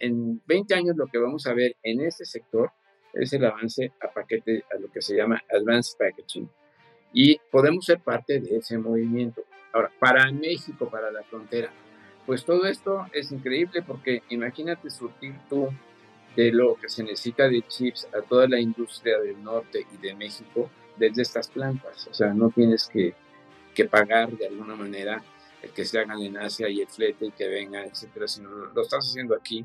en 20 años lo que vamos a ver en este sector es el avance a paquete, a lo que se llama Advanced Packaging. Y podemos ser parte de ese movimiento. Ahora, para México, para la frontera, pues todo esto es increíble porque imagínate surtir tú de lo que se necesita de chips a toda la industria del norte y de México desde estas plantas. O sea, no tienes que, que pagar de alguna manera el que se hagan en Asia y el flete y que venga, etcétera, sino lo estás haciendo aquí.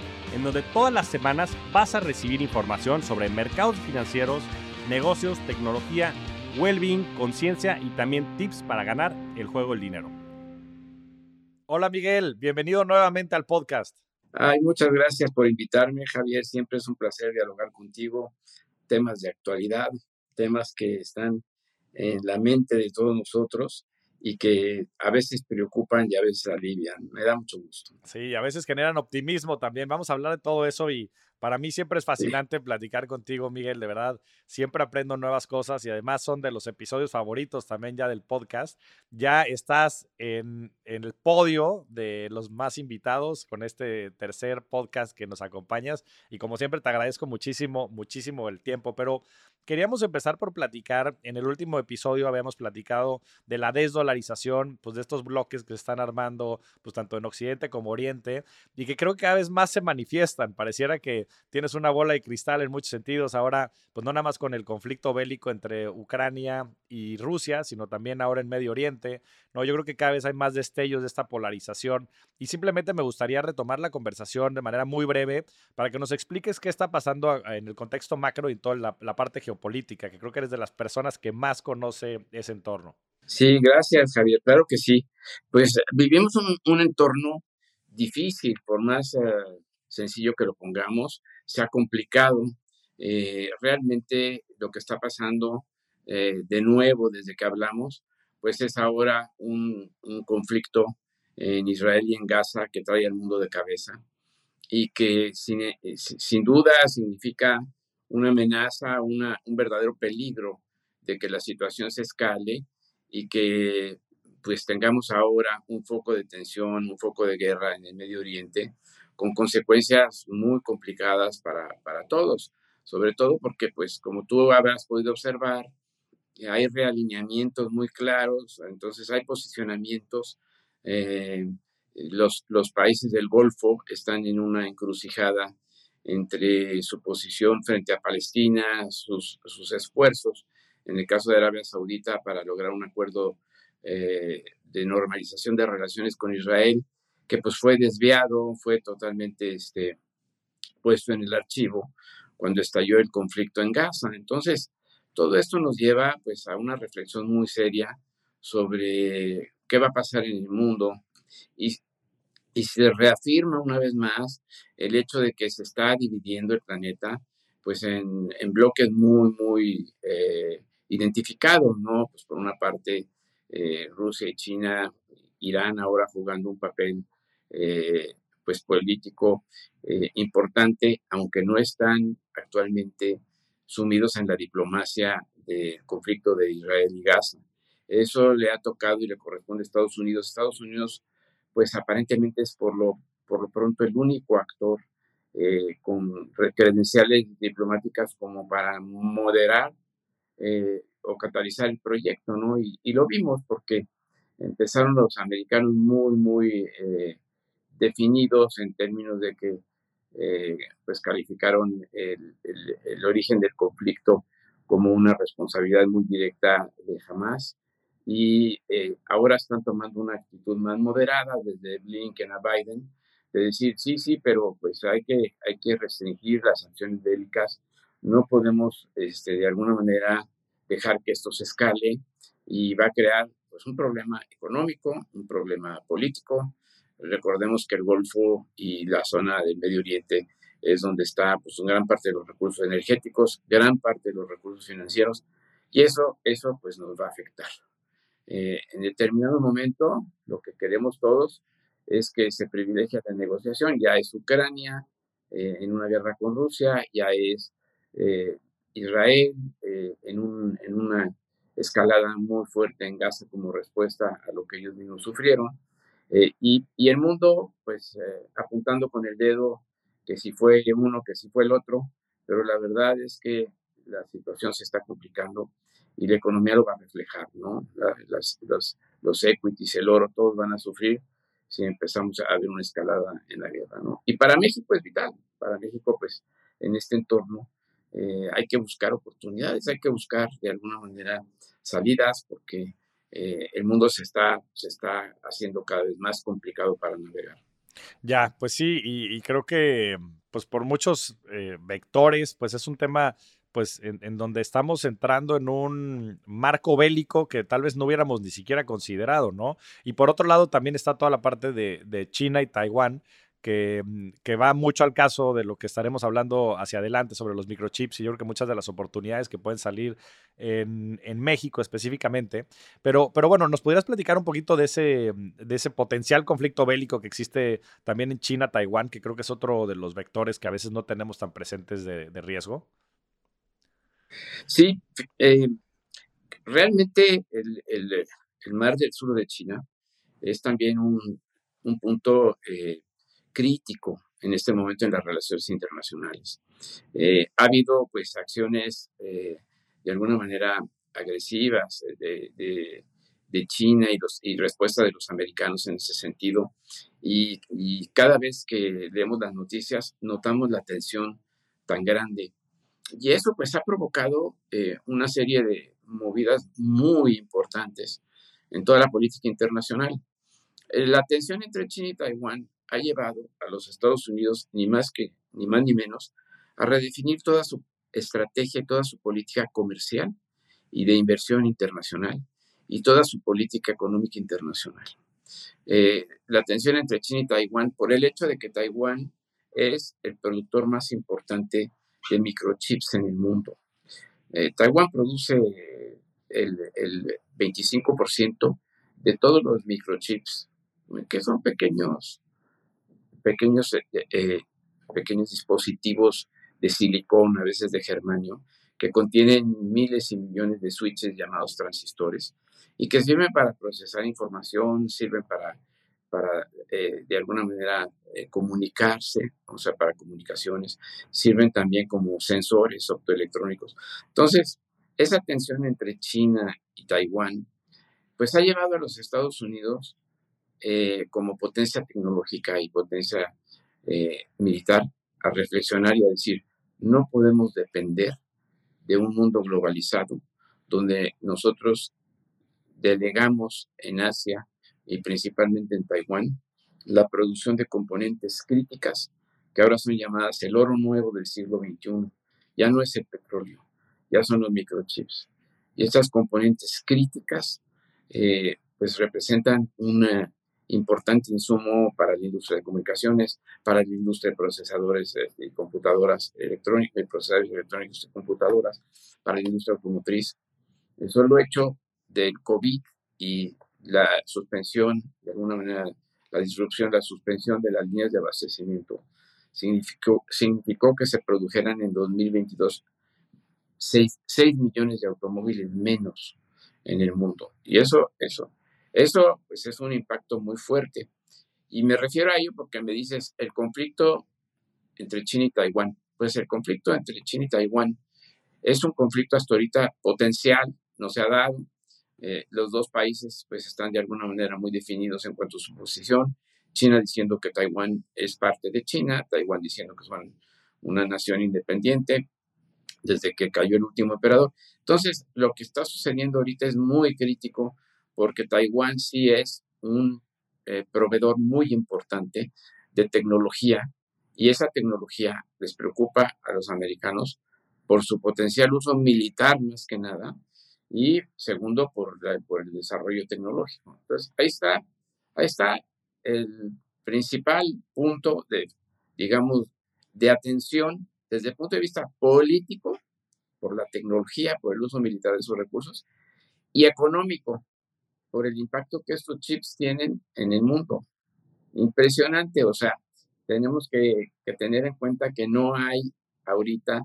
en donde todas las semanas vas a recibir información sobre mercados financieros, negocios, tecnología, well-being, conciencia y también tips para ganar el juego del dinero. Hola Miguel, bienvenido nuevamente al podcast. Ay, muchas gracias por invitarme, Javier. Siempre es un placer dialogar contigo. Temas de actualidad, temas que están en la mente de todos nosotros y que a veces preocupan y a veces alivian. Me da mucho gusto. Sí, a veces generan optimismo también. Vamos a hablar de todo eso y para mí siempre es fascinante platicar contigo, Miguel, de verdad. Siempre aprendo nuevas cosas y además son de los episodios favoritos también ya del podcast. Ya estás en, en el podio de los más invitados con este tercer podcast que nos acompañas y como siempre te agradezco muchísimo, muchísimo el tiempo, pero queríamos empezar por platicar. En el último episodio habíamos platicado de la desdolarización, pues de estos bloques que se están armando, pues tanto en Occidente como Oriente, y que creo que cada vez más se manifiestan. Pareciera que tienes una bola de cristal en muchos sentidos. Ahora, pues no nada más con el conflicto bélico entre Ucrania y Rusia, sino también ahora en Medio Oriente. No, yo creo que cada vez hay más destellos de esta polarización. Y simplemente me gustaría retomar la conversación de manera muy breve para que nos expliques qué está pasando en el contexto macro y en toda la, la parte geopolítica, que creo que eres de las personas que más conoce ese entorno. Sí, gracias Javier, claro que sí. Pues vivimos un, un entorno difícil, por más uh, sencillo que lo pongamos, se ha complicado. Eh, realmente lo que está pasando eh, de nuevo desde que hablamos, pues es ahora un, conflicto en Israel y en Gaza que trae al mundo de cabeza y que eh, sin duda significa una amenaza, un verdadero peligro de que la situación se escale y que pues tengamos ahora un foco de tensión, un foco de guerra en el Medio Oriente, con consecuencias muy complicadas para, para todos, sobre todo porque, pues, como tú habrás podido observar, hay realineamientos muy claros, entonces hay posicionamientos. Eh, los, los países del Golfo están en una encrucijada entre su posición frente a Palestina, sus, sus esfuerzos, en el caso de Arabia Saudita, para lograr un acuerdo eh, de normalización de relaciones con Israel, que pues fue desviado, fue totalmente este, puesto en el archivo cuando estalló el conflicto en Gaza. Entonces, todo esto nos lleva pues a una reflexión muy seria sobre qué va a pasar en el mundo y, y se reafirma una vez más el hecho de que se está dividiendo el planeta pues en, en bloques muy, muy eh, identificados, ¿no? Pues por una parte eh, Rusia y China, Irán ahora jugando un papel eh, pues político importante, aunque no están actualmente sumidos en la diplomacia del conflicto de Israel y Gaza. Eso le ha tocado y le corresponde a Estados Unidos. Estados Unidos, pues aparentemente es por lo, por lo pronto el único actor eh, con credenciales diplomáticas como para moderar eh, o catalizar el proyecto, ¿no? Y, lo vimos porque empezaron los americanos muy, muy eh, definidos en términos de que pues calificaron el, el, el, origen del conflicto como una responsabilidad muy directa de Hamas y eh, ahora están tomando una actitud más moderada desde Blinken a Biden de decir sí, sí, pero pues hay que, hay que restringir las sanciones bélicas, no podemos este, de alguna manera dejar que esto se escale y va a crear pues un problema económico, un problema político. Recordemos que el Golfo y la zona del Medio Oriente es donde está pues, gran parte de los recursos energéticos, gran parte de los recursos financieros, y eso, eso pues nos va a afectar. Eh, en determinado momento, lo que queremos todos es que se privilegie la negociación, ya es Ucrania eh, en una guerra con Rusia, ya es eh, Israel en, un, en una escalada muy fuerte en Gaza como respuesta a lo que ellos mismos sufrieron, y, y, el mundo pues apuntando con el dedo que si fue uno, que si fue el otro, pero la verdad es que la situación se está complicando y la economía lo va a reflejar, ¿no? las, los, los equities, el oro, todos van a sufrir si empezamos a ver una escalada en la guerra, ¿no? Y para México es vital, para México, pues, en este entorno eh, hay que buscar oportunidades, hay que buscar de alguna manera salidas, porque eh, el mundo se está, se está haciendo cada vez más complicado para navegar. Ya, pues sí, y, creo que pues por muchos eh, vectores, pues es un tema pues en, donde estamos entrando en un marco bélico que tal vez no hubiéramos ni siquiera considerado, ¿no? Y por otro lado también está toda la parte de, China y Taiwán, Mm, que, va mucho al caso de lo que estaremos hablando hacia adelante sobre los microchips y yo creo que muchas de las oportunidades que pueden salir en, México específicamente. Pero, pero bueno, ¿nos podrías platicar un poquito de ese, mm, de ese potencial conflicto bélico que existe también en China, Taiwán, que creo que es otro de los vectores que a veces no tenemos tan presentes de, riesgo? Sí, eh, realmente el, mar del sur de China es también un, punto eh, crítico en este momento en las relaciones internacionales. Eh, ha habido pues acciones eh, de alguna manera agresivas de, de, China y, los, y respuesta de los americanos en ese sentido. Y, y, cada vez que leemos las noticias notamos la tensión tan grande. Y eso pues ha provocado eh, una serie de movidas muy importantes en toda la política internacional. La tensión entre China y Taiwán ha llevado a los Estados Unidos, ni más que, ni más ni menos, a redefinir toda su estrategia y toda su política comercial y de inversión internacional y toda su política económica internacional. Eh, la tensión entre China y Taiwán por el hecho de que Taiwán es el productor más importante de microchips en el mundo. Eh, Taiwán produce el, el 25% de todos los microchips, que son pequeños pequeños, eh, eh, pequeños dispositivos de silicón, a veces de germanio, que contienen miles y millones de switches llamados transistores y que sirven para procesar información, sirven para, para eh, de alguna manera comunicarse, o sea, para comunicaciones, sirven también como sensores optoelectrónicos. Entonces, esa tensión entre China y Taiwán, pues ha llevado a los Estados Unidos eh, como potencia tecnológica y potencia eh, militar a reflexionar y a decir, no podemos depender de un mundo globalizado donde nosotros delegamos en Asia y principalmente en Taiwán la producción de componentes críticas que ahora son llamadas el oro nuevo del siglo XXI. Ya no es el petróleo, ya son los microchips. Y estas componentes críticas eh, pues representan una importante insumo para la industria de comunicaciones, para la industria de procesadores y computadoras electrónicas, procesadores electrónicos y computadoras, para la industria automotriz. El solo hecho del COVID y la suspensión, de alguna manera, la disrupción, la suspensión de las líneas de abastecimiento, significó, significó que se produjeran en 2022 6, 6 millones de automóviles menos en el mundo. Y eso, eso eso pues es un impacto muy fuerte. Y me refiero a ello porque me dices el conflicto entre China y Taiwán. Pues el conflicto entre China y Taiwán es un conflicto hasta ahorita potencial, no se ha dado. Eh, los dos países pues están de alguna manera muy definidos en cuanto a su posición. China diciendo que Taiwán es parte de China, Taiwán diciendo que son una nación independiente desde que cayó el último emperador. Entonces, lo que está sucediendo ahorita es muy crítico porque Taiwán sí es un eh, proveedor muy importante de tecnología y esa tecnología les preocupa a los americanos por su potencial uso militar más que nada y segundo por, por el desarrollo tecnológico. Entonces, ahí está, ahí está el principal punto de, digamos, de atención desde el punto de vista político, por la tecnología, por el uso militar de sus recursos, y económico, por el impacto que estos chips tienen en el mundo. Impresionante, o sea, tenemos que, tener en cuenta que no hay ahorita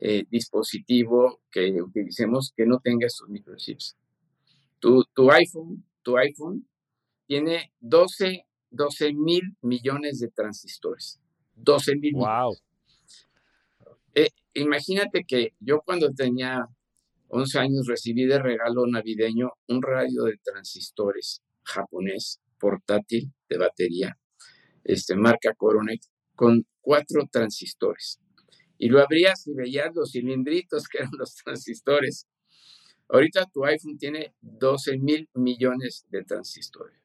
eh, dispositivo que utilicemos que no tenga estos microchips. Tu, tu iPhone, tu iPhone tiene 12, 12 mil millones de transistores. 12 mil. Wow. Eh, imagínate que yo cuando tenía 11 años recibí de regalo navideño un radio de transistores japonés portátil de batería, este, marca Coronet, con cuatro transistores. Y lo abrías y veías los cilindritos que eran los transistores. Ahorita tu iPhone tiene 12 mil millones de transistores.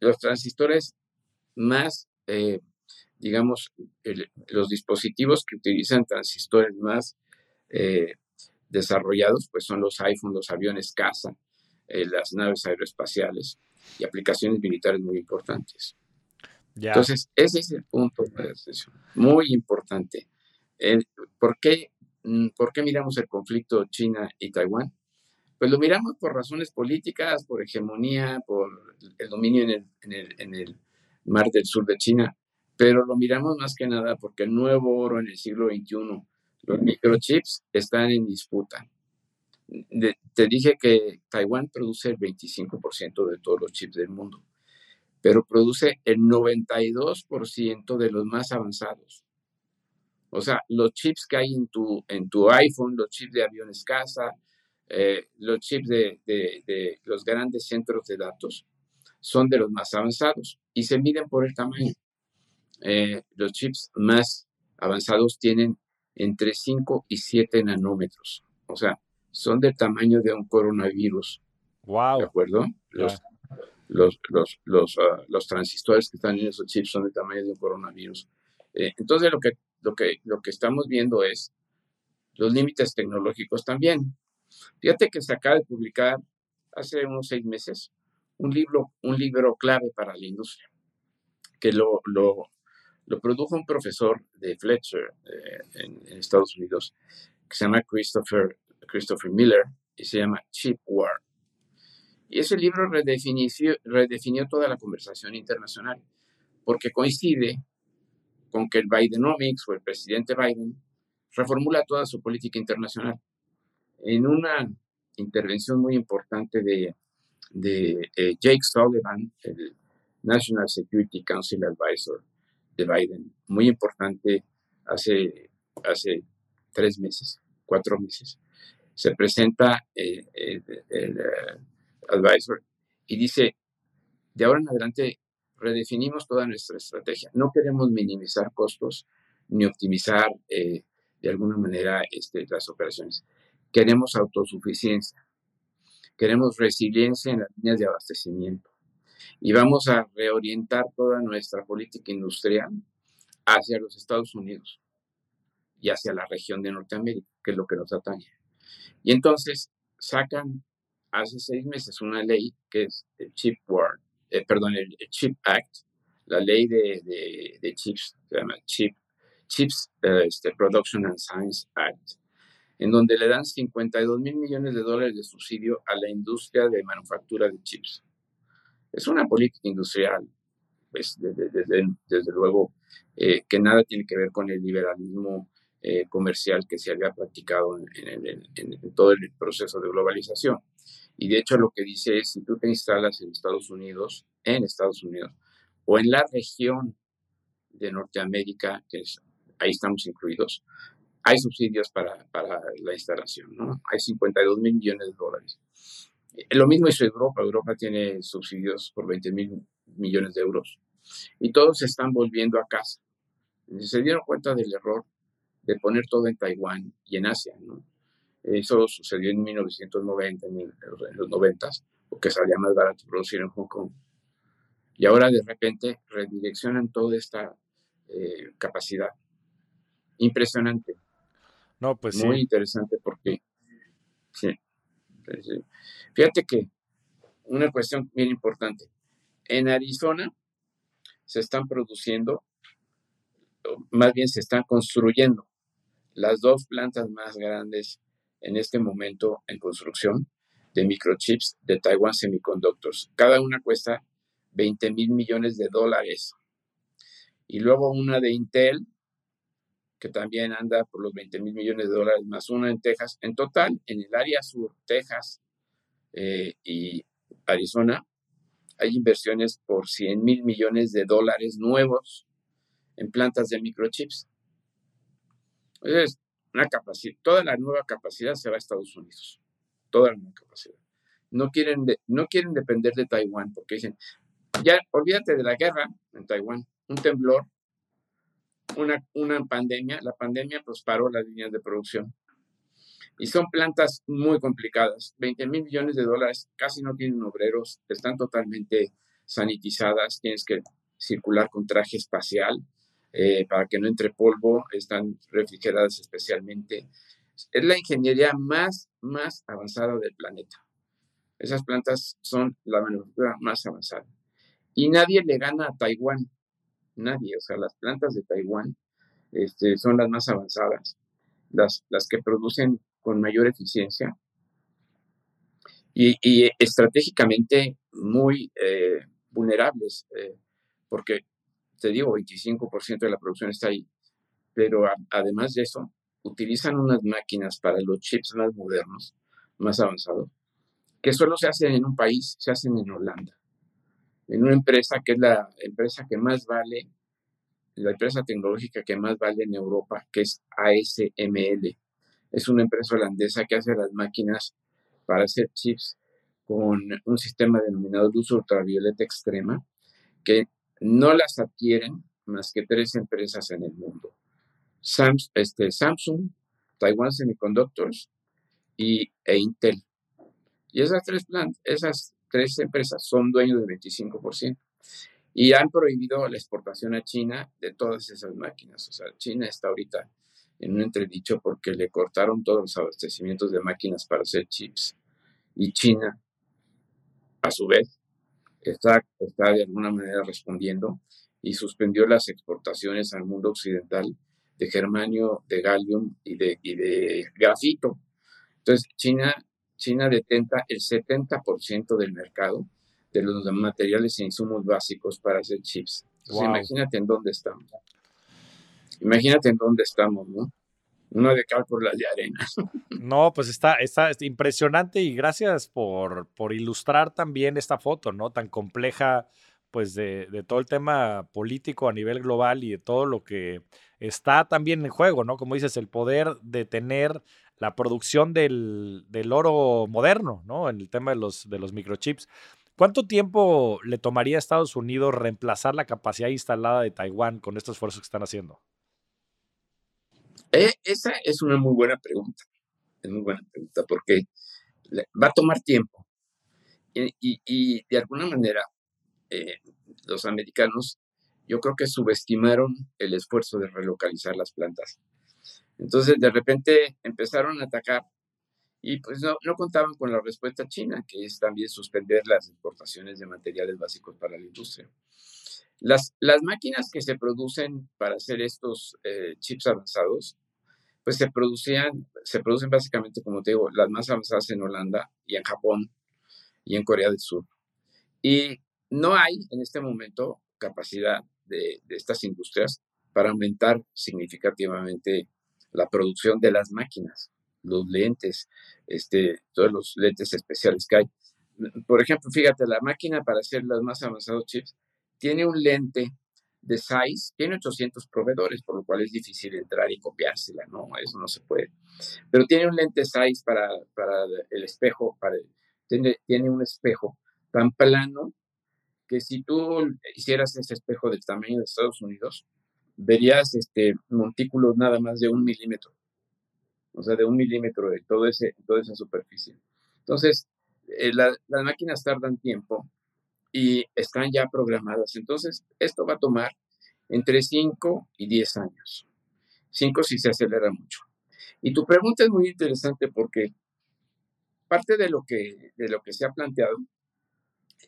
Los transistores más, eh, digamos, los dispositivos que utilizan transistores más eh, desarrollados, pues son los iPhones, los aviones caza, eh, las naves aeroespaciales y aplicaciones militares muy importantes. Entonces, ese es el punto muy importante. ¿Por, qué, mm, ¿Por qué miramos el conflicto China y Taiwán? Pues lo miramos por razones políticas, por hegemonía, por el dominio en el, mar del sur de China, pero lo miramos más que nada porque el nuevo oro en el siglo XXI los microchips están en disputa. te dije que Taiwán produce el 25% de todos los chips del mundo, pero produce el 92% de los más avanzados. O sea, los chips que hay en tu, en tu iPhone, los chips de aviones casa, eh, los chips de, de, los grandes centros de datos, son de los más avanzados y se miden por el tamaño. Eh, los chips más avanzados tienen entre 5 y 7 nanómetros. O sea, son del tamaño de un coronavirus. Wow. ¿De acuerdo? Los, los, los, los, ah, los, transistores que están en esos chips son del tamaño de un coronavirus. Eh, entonces, lo que, lo, que, lo que estamos viendo es los límites tecnológicos también. Fíjate que se acaba de publicar hace unos seis meses un libro, un libro clave para la industria, que lo, lo, lo produjo un profesor de Fletcher eh, en, Estados Unidos que se llama Christopher, Christopher Miller y se llama Chip War. Y ese libro redefinió, redefinió toda la conversación internacional porque coincide con que el Bidenomics o el presidente Biden reformula toda su política internacional. En una intervención muy importante de, de eh, Jake Sullivan, el National Security Council Advisor, de Biden, muy importante, hace, hace tres meses, cuatro meses. Se presenta eh, el, el, eh, advisor y dice, de ahora en adelante redefinimos toda nuestra estrategia. No queremos minimizar costos ni optimizar eh, de alguna manera este, las operaciones. Queremos autosuficiencia. Queremos resiliencia en las líneas de abastecimiento y vamos a reorientar toda nuestra política industrial hacia los Estados Unidos y hacia la región de Norteamérica, que es lo que nos atañe. Y entonces sacan hace seis meses una ley que es el Chip Word, eh, perdón, el, Chip Act, la ley de, de, chips, se llama Chip, Chips eh, este, Production and Science Act, en donde le dan 52 mil millones de dólares de subsidio a la industria de manufactura de chips es una política industrial, pues desde, luego eh, que nada tiene que ver con el liberalismo eh, comercial que se había practicado en, todo el proceso de globalización. Y de hecho lo que dice es, si tú te instalas en Estados Unidos, en Estados Unidos, o en la región de Norteamérica, que ahí estamos incluidos, hay subsidios para, para la instalación, ¿no? Hay 52 mil millones de dólares. Lo mismo hizo Europa. Europa tiene subsidios por 20 mil millones de euros. Y todos se están volviendo a casa. Se dieron cuenta del error de poner todo en Taiwán y en Asia. Eso sucedió en 1990, en los 90, porque salía más barato producir en Hong Kong. Y ahora de repente redireccionan toda esta eh, capacidad. Impresionante. No, pues Muy interesante porque sí, Fíjate que una cuestión bien importante. En Arizona se están produciendo más bien se están construyendo las dos plantas más grandes en este momento en construcción de microchips de Taiwan Semiconductors. Cada una cuesta 20 mil millones de dólares. Y luego una de Intel, que también anda por los 20 mil millones de dólares, más una en Texas. En total, en el área sur, Texas eh, y Arizona, hay inversiones por 100 mil millones de dólares nuevos en plantas de microchips. Entonces, una capacidad, toda la nueva capacidad se va a Estados Unidos. Toda la nueva capacidad. No quieren, no quieren depender de Taiwán porque dicen, ya olvídate de la guerra en Taiwán, un temblor, una, una pandemia, la pandemia pues paró las líneas de producción. Y son plantas muy complicadas, 20 mil millones de dólares, casi no tienen obreros, están totalmente sanitizadas, tienes que circular con traje espacial eh, para que no entre polvo, están refrigeradas especialmente. Es la ingeniería más, más avanzada del planeta. Esas plantas son la manufactura más avanzada. Y nadie le gana a Taiwán. Nadie. O sea, las plantas de Taiwán este, son las más avanzadas, las, las que producen con mayor eficiencia y, estratégicamente muy eh, vulnerables, eh, porque te digo, 25% de la producción está ahí, pero además de eso, utilizan unas máquinas para los chips más modernos, más avanzados, que solo se hacen en un país, se hacen en Holanda en una empresa que es la empresa que más vale, la empresa tecnológica que más vale en Europa, que es ASML. Es una empresa holandesa que hace las máquinas para hacer chips con un sistema denominado luz ultravioleta extrema, que no las adquieren más que tres empresas en el mundo. este, Samsung, Taiwan Semiconductors y, e Intel. Y esas tres esas tres empresas son dueños del 25%. Y han prohibido la exportación a China de todas esas máquinas. O sea, China está ahorita en un entredicho porque le cortaron todos los abastecimientos de máquinas para hacer chips. Y China, a su vez, está, está de alguna manera respondiendo y suspendió las exportaciones al mundo occidental de germanio, de gallium y de, y de grafito. Entonces, China China detenta el 70% del mercado de los materiales e insumos básicos para hacer chips. imagínate en dónde estamos. Imagínate en dónde estamos, ¿no? Uno de cal por las de arena. No, pues está, está, impresionante y gracias por, por ilustrar también esta foto, ¿no? Tan compleja, pues, de, de, todo el tema político a nivel global y de todo lo que está también en juego, ¿no? Como dices, el poder de tener la producción del, oro moderno, ¿no? En el tema de los, de los microchips. ¿Cuánto tiempo le tomaría a Estados Unidos reemplazar la capacidad instalada de Taiwán con estos esfuerzos que están haciendo? Eh, esa es una muy buena pregunta. Es muy buena pregunta porque va a tomar tiempo. Y, de alguna manera, eh, los americanos, yo creo que subestimaron el esfuerzo de relocalizar las plantas. Entonces, de repente empezaron a atacar y pues no, contaban con la respuesta china, que es también suspender las exportaciones de materiales básicos para la industria. Las, las máquinas que se producen para hacer estos eh, chips avanzados, pues se producían, se producen básicamente, como te digo, las más avanzadas en Holanda y en Japón y en Corea del Sur. Y no hay en este momento capacidad de, estas industrias para aumentar significativamente la producción de las máquinas, los lentes, este, todos los lentes especiales que hay. Por ejemplo, fíjate, la máquina para hacer los más avanzados chips tiene un lente de size, tiene 800 proveedores, por lo cual es difícil entrar y copiársela, no, eso no se puede. Pero tiene un lente size para, para el espejo, para, tiene, tiene un espejo tan plano que si tú hicieras ese espejo del tamaño de Estados Unidos, verías este, montículos nada más de un milímetro, o sea, de un milímetro de todo ese, toda esa superficie. Entonces, eh, las máquinas tardan tiempo y están ya programadas. Entonces, esto va a tomar entre 5 y 10 años. 5 si se acelera mucho. Y tu pregunta es muy interesante porque parte de lo que, de lo que se ha planteado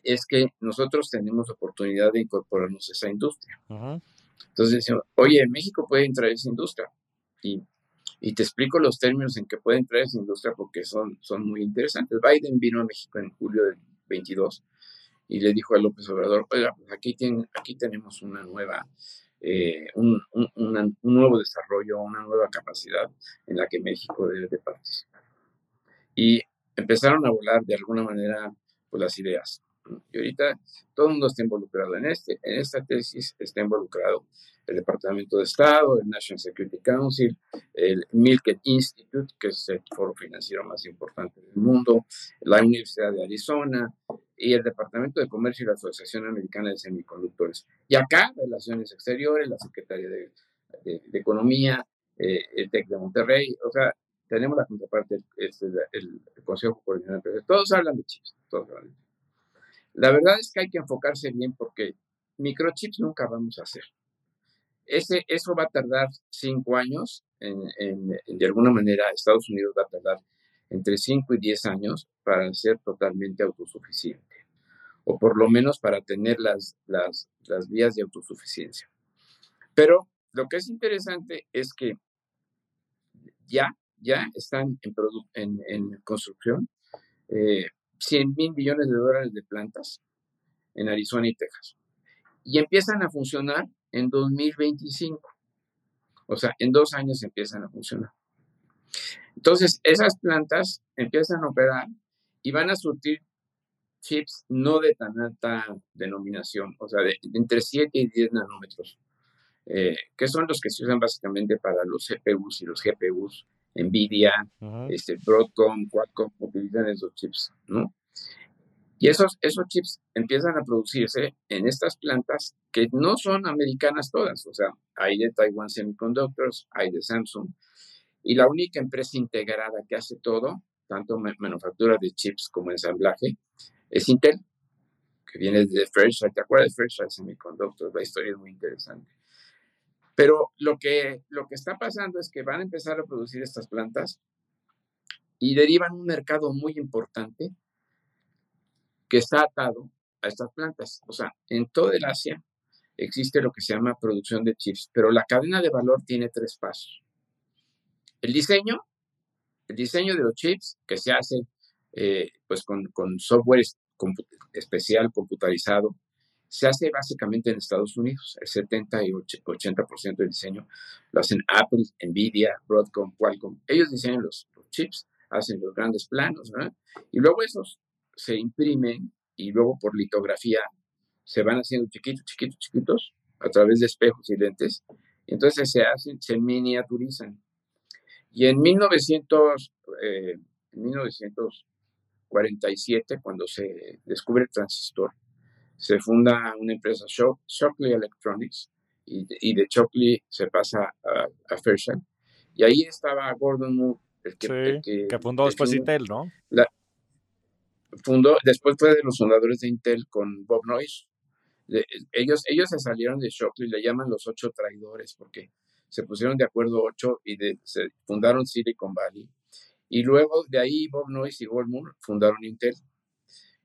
es que nosotros tenemos oportunidad de incorporarnos a esa industria. Entonces decimos, oye, México puede entrar a esa industria. Y, y, te explico los términos en que puede entrar esa industria porque son, son muy interesantes. Biden vino a México en julio del 22 y le dijo a López Obrador, oiga, pues aquí, tienen, aquí tenemos una nueva, eh, un, un, nuevo desarrollo, una nueva capacidad en la que México debe de participar. Y empezaron a volar de alguna manera pues, las ideas. Y ahorita todo el mundo está involucrado en, este, en esta tesis, está involucrado el Departamento de Estado, el National Security Council, el Milken Institute, que es el foro financiero más importante del mundo, la Universidad de Arizona y el Departamento de Comercio y la Asociación Americana de Semiconductores. Y acá, Relaciones Exteriores, la Secretaría de, Economía, eh, el TEC de Monterrey, o sea, tenemos la contraparte, este, el, Consejo Coordinador de Todos hablan de chips, todos hablan de chips. La verdad es que hay que enfocarse bien porque microchips nunca vamos a hacer. Ese, eso va a tardar cinco años, en, de alguna manera Estados Unidos va a tardar entre cinco y diez años para ser totalmente autosuficiente, o por lo menos para tener las, las, las vías de autosuficiencia. Pero lo que es interesante es que ya, ya están en, en, en construcción eh, 100 mil millones de dólares de plantas en Arizona y Texas. Y empiezan a funcionar en 2025. O sea, en dos años empiezan a funcionar. Entonces, esas plantas empiezan a operar y van a surtir chips no de tan alta denominación, o sea, de, entre 7 y 10 nanómetros, eh, que son los que se usan básicamente para los CPUs y los GPUs Nvidia, este, Broadcom, Qualcomm utilizan esos chips, ¿no? Y esos, esos chips empiezan a producirse en estas plantas que no son americanas todas, o sea, hay de Taiwan Semiconductors, hay de Samsung, y la única empresa integrada que hace todo, tanto manufactura de chips como ensamblaje, es Intel, que viene de Fairchild. ¿Te acuerdas de Fairchild Semiconductors? La historia es muy interesante. Pero lo que, lo que está pasando es que van a empezar a producir estas plantas y derivan un mercado muy importante que está atado a estas plantas. O sea, en todo el Asia existe lo que se llama producción de chips, pero la cadena de valor tiene tres pasos. El diseño, el diseño de los chips que se hace eh, pues con, software especial computarizado se hace básicamente en Estados Unidos. El 70 y 80% del diseño lo hacen Apple, Nvidia, Broadcom, Qualcomm. Ellos diseñan los, chips, hacen los grandes planos, ¿verdad? Y luego esos se imprimen y luego por litografía se van haciendo chiquitos, chiquitos, chiquitos a través de espejos y lentes. Entonces se hacen, se miniaturizan. Y en 1900, eh, en 1947, cuando se descubre el transistor, se funda una empresa, Shockley Electronics, y de, Shockley se pasa a, a Fairchild. Y ahí estaba Gordon Moore, el que, que, fundó después Intel, ¿no? fundó, después fue de los fundadores de Intel con Bob Noyce. ellos, ellos se salieron de Shockley, le llaman los ocho traidores, porque se pusieron de acuerdo ocho y se fundaron Silicon Valley. Y luego de ahí Bob Noyce y Gordon Moore fundaron Intel.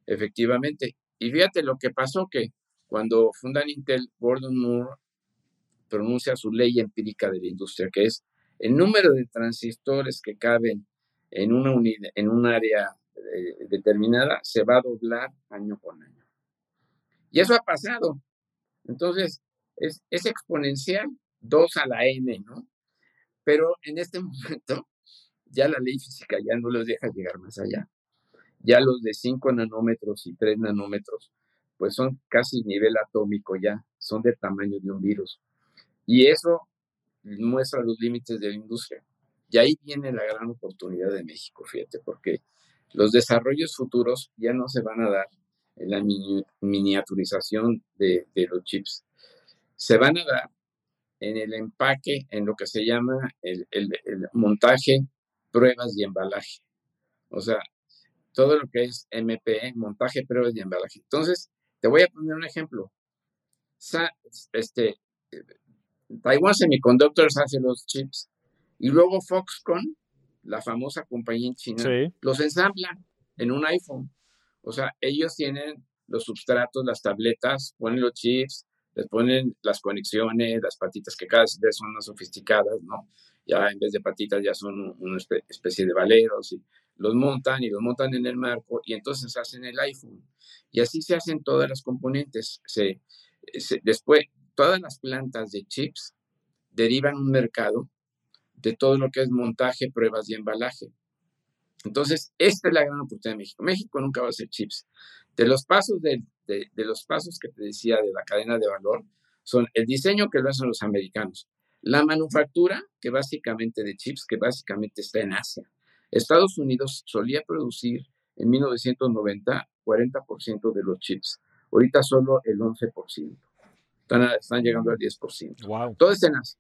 Efectivamente, y fíjate lo que pasó, que cuando fundan Intel, Gordon Moore pronuncia su ley empírica de la industria, que es el número de transistores que caben en una unidad, en un área eh, determinada se va a doblar año con año. Y eso ha pasado. Entonces, es, es exponencial, 2 a la n, ¿no? Pero en este momento ya la ley física ya no los deja llegar más allá. Ya los de 5 nanómetros y 3 nanómetros, pues son casi nivel atómico ya, son del tamaño de un virus. Y eso muestra los límites de la industria. Y ahí viene la gran oportunidad de México, fíjate, porque los desarrollos futuros ya no se van a dar en la miniaturización de, los chips. Se van a dar en el empaque, en lo que se llama el, el montaje, pruebas y embalaje. O sea, todo lo que es MP, montaje, pruebas y embalaje. Entonces, te voy a poner un ejemplo. Este, Taiwan Semiconductors hace los chips y luego Foxconn, la famosa compañía china, los ensambla en un iPhone. O sea, ellos tienen los substratos, las tabletas, ponen los chips, les ponen las conexiones, las patitas que cada vez son más sofisticadas, ¿no? Ya en vez de patitas ya son una especie de valeros y los montan y los montan en el marco y entonces hacen el iPhone. Y así se hacen todas las componentes. Se, después, todas las plantas de chips derivan un mercado de todo lo que es montaje, pruebas y embalaje. Entonces, esta es la gran oportunidad de México. México nunca va a hacer chips. De los pasos de, de, los pasos que te decía de la cadena de valor, son el diseño que lo hacen los americanos, la manufactura, que básicamente de chips, que básicamente está en Asia. Estados Unidos solía producir en 1990 40% de los chips. Ahorita solo el 11%. Están, están llegando al 10%. Wow. Todo está en Asia.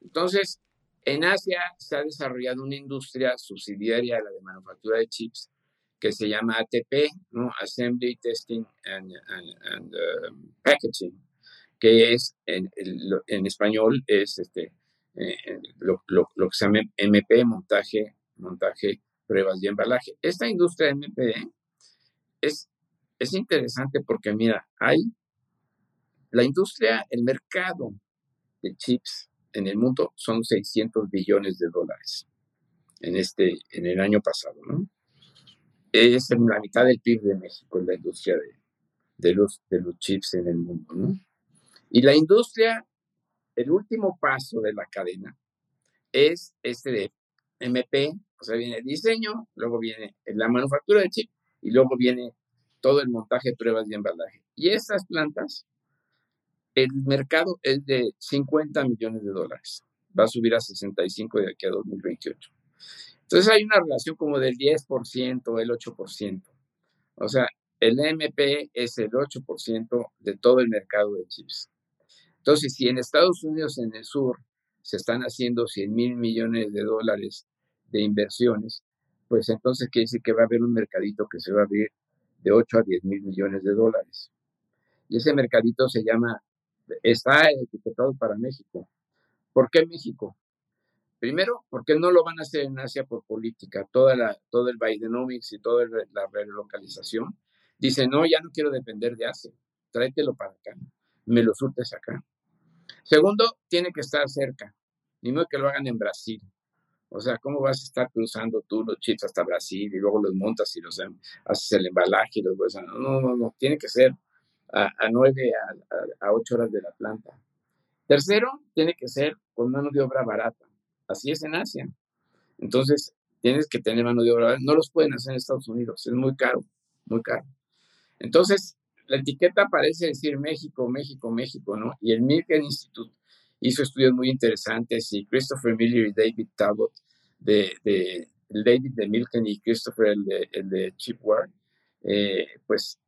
Entonces, en Asia se ha desarrollado una industria subsidiaria a la de manufactura de chips que se llama ATP, ¿no? Assembly, Testing and, um, Packaging, que es en, en español es este, eh, lo, lo, lo, que se llama MP, montaje, montaje, pruebas y embalaje. Esta industria MP es, es interesante porque, mira, hay la industria, el mercado de chips en el mundo son 600 billones de dólares en, este, en el año pasado, ¿no? Es la mitad del PIB de México en la industria de, de, los, de los chips en el mundo, ¿no? Y la industria, el último paso de la cadena es este de MP, o sea, viene el diseño, luego viene la manufactura de chip y luego viene todo el montaje, pruebas y embalaje. Y estas plantas el mercado es de 50 millones de dólares. Va a subir a 65 de aquí a 2028. Entonces hay una relación como del 10%, el 8%. O sea, el MP es el 8% de todo el mercado de chips. Entonces, si en Estados Unidos, en el sur, se están haciendo 100 mil millones de dólares de inversiones, pues entonces quiere decir que va a haber un mercadito que se va a abrir de 8 a 10 mil millones de dólares. Y ese mercadito se llama está etiquetado para México. ¿Por qué México? Primero, porque no lo van a hacer en Asia por política. Toda la, todo el Bidenomics y toda la relocalización. Dice, no, ya no quiero depender de Asia. Tráetelo para acá. Me lo surtes acá. Segundo, tiene que estar cerca. Ni modo que lo hagan en Brasil. O sea, ¿cómo vas a estar cruzando tú los chips hasta Brasil y luego los montas y los haces el embalaje y los No, no, no, no. Tiene que ser a, a 9 a, a 8 horas de la planta. Tercero, tiene que ser con mano de obra barata. Así es en Asia. Entonces, tienes que tener mano de obra. No los pueden hacer en Estados Unidos. Es muy caro, muy caro. Entonces, la etiqueta parece decir México, México, México, ¿no? Y el Milken Institute hizo estudios muy interesantes y Christopher Miller y David Talbot, de, de David de Milken y Christopher el de, el de Chipware, eh, pues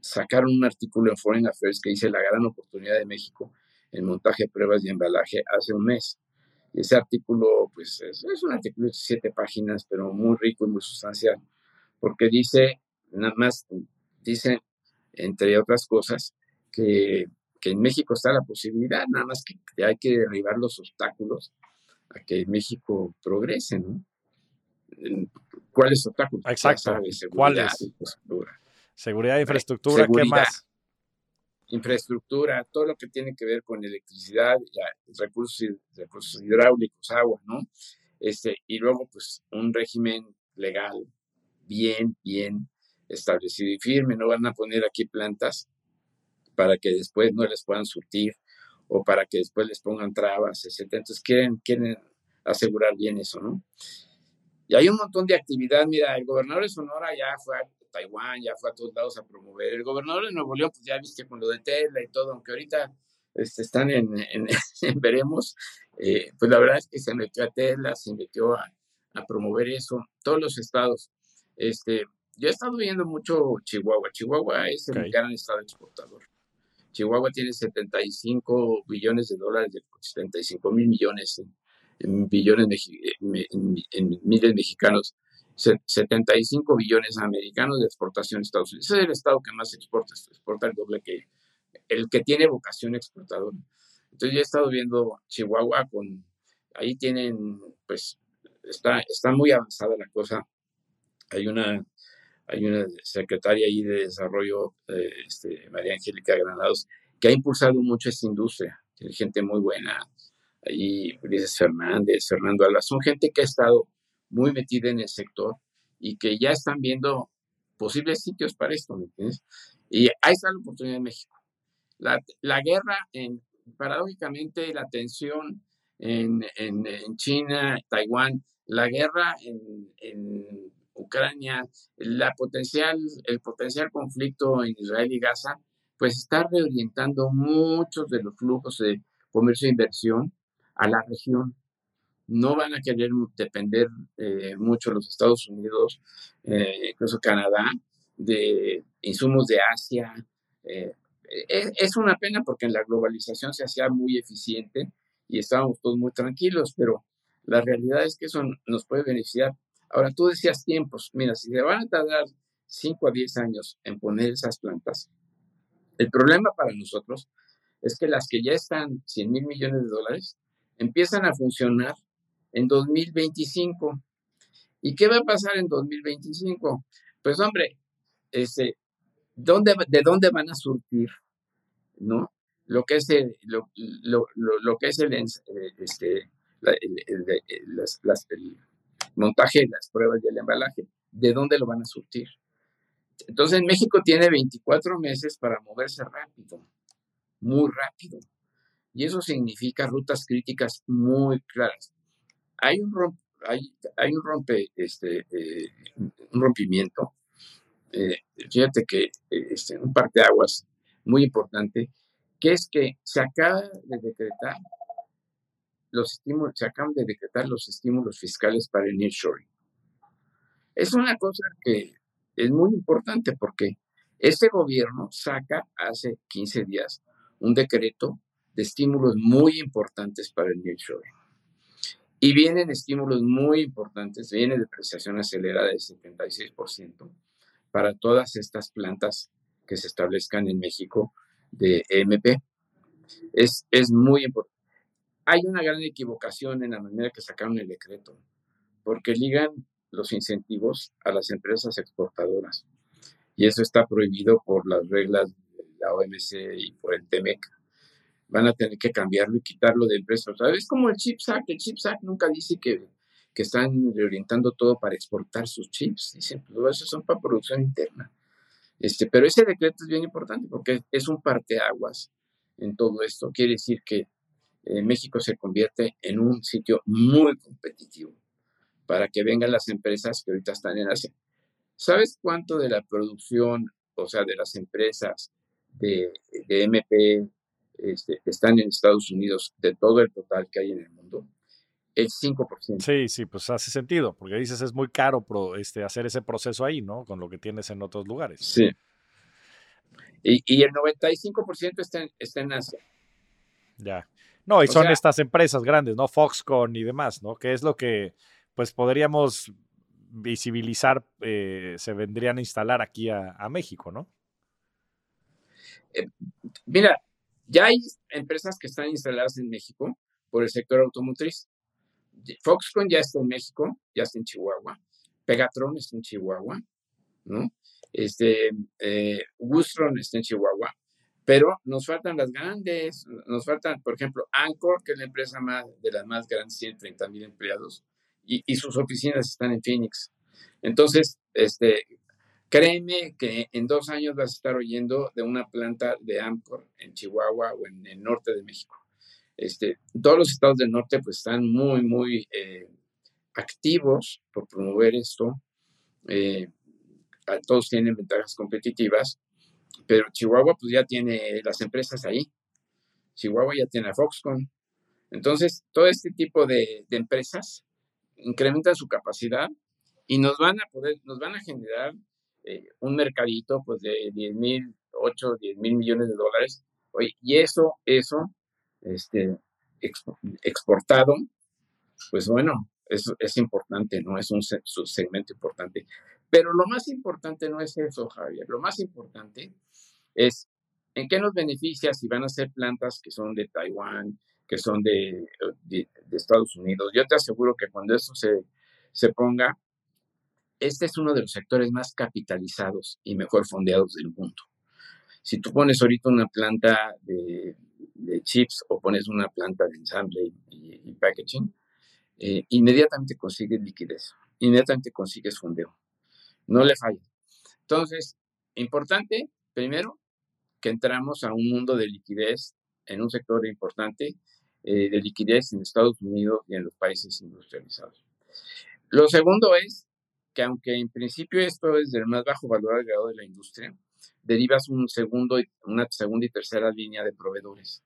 sacaron un artículo en Foreign Affairs que dice la gran oportunidad de México en montaje, pruebas y embalaje hace un mes. Y ese artículo, pues es, un artículo de siete páginas, pero muy rico y muy sustancial, porque dice, nada más, dice, entre otras cosas, que, que en México está la posibilidad, nada más que hay que derribar los obstáculos a que México progrese, ¿no? ¿Cuáles obstáculos? Exacto. ¿Cuáles? Seguridad de infraestructura, ¿qué más? Infraestructura, todo lo que tiene que ver con electricidad, recursos, recursos hidráulicos, agua, ¿no? Este, y luego, pues, un régimen legal bien, bien establecido y firme. No van a poner aquí plantas para que después no les puedan surtir o para que después les pongan trabas, etc. Entonces quieren, quieren asegurar bien eso, ¿no? Y hay un montón de actividad. Mira, el gobernador de Sonora ya fue a Taiwán, ya fue a todos lados a promover. El gobernador de Nuevo León, pues ya viste con lo de Tesla y todo, aunque ahorita este, están en, veremos, eh, pues la verdad es que se metió a Tesla, se metió a, promover eso, todos los estados. Este, yo he estado viendo mucho Chihuahua. Chihuahua es el gran estado exportador. Chihuahua tiene 75 billones de dólares, 75 mil millones en, billones en miles mexicanos 75 billones americanos de exportación a Estados Unidos. Ese es el estado que más exporta, exporta el doble que el que tiene vocación exportadora. Entonces ya he estado viendo Chihuahua con, ahí tienen, pues, está, está muy avanzada la cosa. Hay una, hay una secretaria ahí de desarrollo, eh, este, María Angélica Granados, que ha impulsado mucho esta industria. Tiene gente muy buena, ahí Ulises Fernández, Fernando Alba, son gente que ha estado muy metida en el sector y que ya están viendo posibles sitios para esto, ¿me entiendes? Y ahí está la oportunidad en México. La, guerra, en, paradójicamente, la tensión en, China, Taiwán, la guerra en, en Ucrania, la potencial, el potencial conflicto en Israel y Gaza, pues está reorientando muchos de los flujos de comercio e inversión a la región. No van a querer depender eh, mucho los Estados Unidos, eh, incluso Canadá, de insumos de Asia. Eh, es, es, una pena porque en la globalización se hacía muy eficiente y estábamos todos muy tranquilos, pero la realidad es que eso nos puede beneficiar. Ahora, tú decías tiempos. Mira, si se van a tardar 5 a 10 años en poner esas plantas, el problema para nosotros es que las que ya están 100 mil millones de dólares empiezan a funcionar en 2025. ¿Y qué va a pasar en 2025? Pues hombre, este, ¿dónde, ¿de dónde van a surtir? ¿No? Lo que es el, lo, lo, lo, que es el, este, el, montaje las pruebas y el embalaje, ¿de dónde lo van a surtir? Entonces, México tiene 24 meses para moverse rápido, muy rápido. Y eso significa rutas críticas muy claras. Hay un, romp, hay, hay un rompe, este, eh, un rompimiento. Eh, fíjate que este, un aguas muy importante, que es que se acaba de decretar los estímulos, se acaban de decretar los estímulos fiscales para el nearshoring. Es una cosa que es muy importante porque este gobierno saca hace 15 días un decreto de estímulos muy importantes para el nearshoring. Y vienen estímulos muy importantes, viene depreciación acelerada del 76% para todas estas plantas que se establezcan en México de EMP. Es, es muy importante hay una gran equivocación en la manera que sacaron el decreto, porque ligan los incentivos a las empresas exportadoras. Y eso está prohibido por las reglas de la OMC y por el TEMEC. Van a tener que cambiarlo y quitarlo de empresas. Es como el Chips Act. El Chips Act nunca dice que, que están reorientando todo para exportar sus chips. Dicen, pues eso son para producción interna. Este, pero ese decreto es bien importante porque es un parteaguas en todo esto. Quiere decir que eh, México se convierte en un sitio muy competitivo para que vengan las empresas que ahorita están en Asia. ¿Sabes cuánto de la producción, o sea, de las empresas de, MP este, están en Estados Unidos de todo el total que hay en el mundo? El 5%. Sí, sí, pues hace sentido, porque dices es muy caro este, hacer ese proceso ahí, ¿no? Con lo que tienes en otros lugares. Sí. Y, y el 95% está está en Asia. Ya. No, y son estas empresas grandes, ¿no? Foxconn y demás, ¿no? Que es lo que, pues, podríamos visibilizar, eh, se vendrían a instalar aquí a, México, ¿no? Eh, mira, ya hay empresas que están instaladas en México por el sector automotriz. Foxconn ya está en México, ya está en Chihuahua. Pegatron está en Chihuahua, ¿no? Este, eh, está en Chihuahua. Pero nos faltan las grandes, nos faltan, por ejemplo, Anchor, que es la empresa más, de las más grandes, tiene 30 mil empleados, y, sus oficinas están en Phoenix. Entonces, este, créeme que en dos años vas a estar oyendo de una planta de Anchor en Chihuahua o en el norte de México. Este, todos los estados del norte pues están muy, muy eh, activos por promover esto. Eh, todos tienen ventajas competitivas pero Chihuahua pues ya tiene las empresas ahí. Chihuahua ya tiene a Foxconn. Entonces, todo este tipo de, empresas incrementan su capacidad y nos van a poder, nos van a generar eh, un mercadito pues de 10 mil, 8, 10 mil millones de dólares. y eso, eso, este, exportado, pues bueno, es, es importante, ¿no? Es un segmento importante. Pero lo más importante no es eso, Javier. Lo más importante es en qué nos beneficia si van a ser plantas que son de Taiwán, que son de, de, Estados Unidos. Yo te aseguro que cuando eso se, se ponga, este es uno de los sectores más capitalizados y mejor fondeados del mundo. Si tú pones ahorita una planta de, chips o pones una planta de ensamble y, packaging, eh, inmediatamente consigues liquidez, inmediatamente consigues fondeo. No le falla. Entonces, importante, primero, que entramos a un mundo de liquidez en un sector importante eh, de liquidez en Estados Unidos y en los países industrializados. Lo segundo es que aunque en principio esto es del más bajo valor agregado de la industria, derivas un segundo, una segunda y tercera línea de proveedores.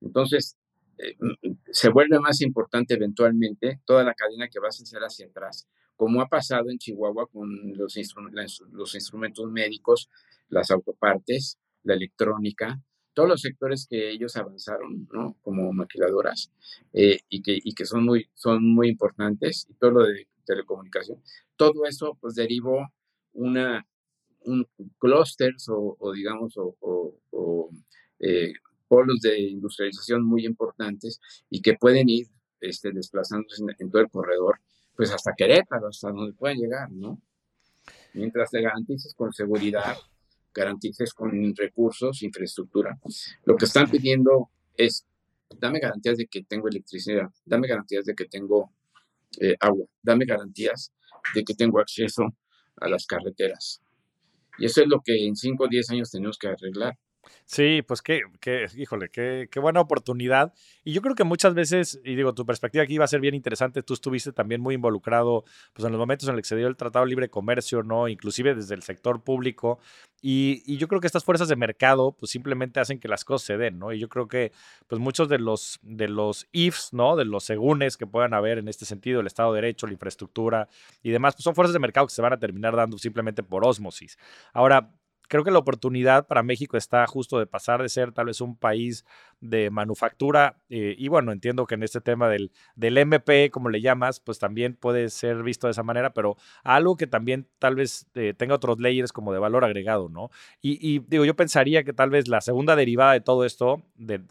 Entonces, eh, se vuelve más importante eventualmente toda la cadena que vas a hacer hacia atrás, como ha pasado en Chihuahua con los, los instrumentos médicos, las autopartes, la electrónica, todos los sectores que ellos avanzaron, ¿no? Como maquiladoras eh, y, que, y que son muy, son muy importantes, y todo lo de telecomunicación, todo eso pues derivó una, un clústeres o, digamos, o, eh, polos de industrialización muy importantes y que pueden ir este, desplazándose en, todo el corredor, pues hasta Querétaro, hasta donde puedan llegar, ¿no? Mientras te garantices con seguridad, garantices con recursos, infraestructura. Lo que están pidiendo es, dame garantías de que tengo electricidad, dame garantías de que tengo eh, agua, dame garantías de que tengo acceso a las carreteras. Y eso es lo que en 5 o 10 años tenemos que arreglar. Sí, pues qué, qué híjole, qué, qué, buena oportunidad. Y yo creo que muchas veces, y digo, tu perspectiva aquí va a ser bien interesante, tú estuviste también muy involucrado pues, en los momentos en los que se dio el Tratado de Libre Comercio, ¿no? Inclusive desde el sector público. Y, yo creo que estas fuerzas de mercado, pues simplemente hacen que las cosas se den, ¿no? Y yo creo que, pues muchos de los, de los ifs, ¿no? De los segunes que puedan haber en este sentido, el Estado de Derecho, la infraestructura y demás, pues son fuerzas de mercado que se van a terminar dando simplemente por osmosis. Ahora, creo que la oportunidad para México está justo de pasar de ser tal vez un país de manufactura eh, y bueno, entiendo que en este tema del, del MP, como le llamas, pues también puede ser visto de esa manera, pero algo que también tal vez eh, tenga otros layers como de valor agregado, ¿no? Y, digo, yo pensaría que tal vez la segunda derivada de todo esto,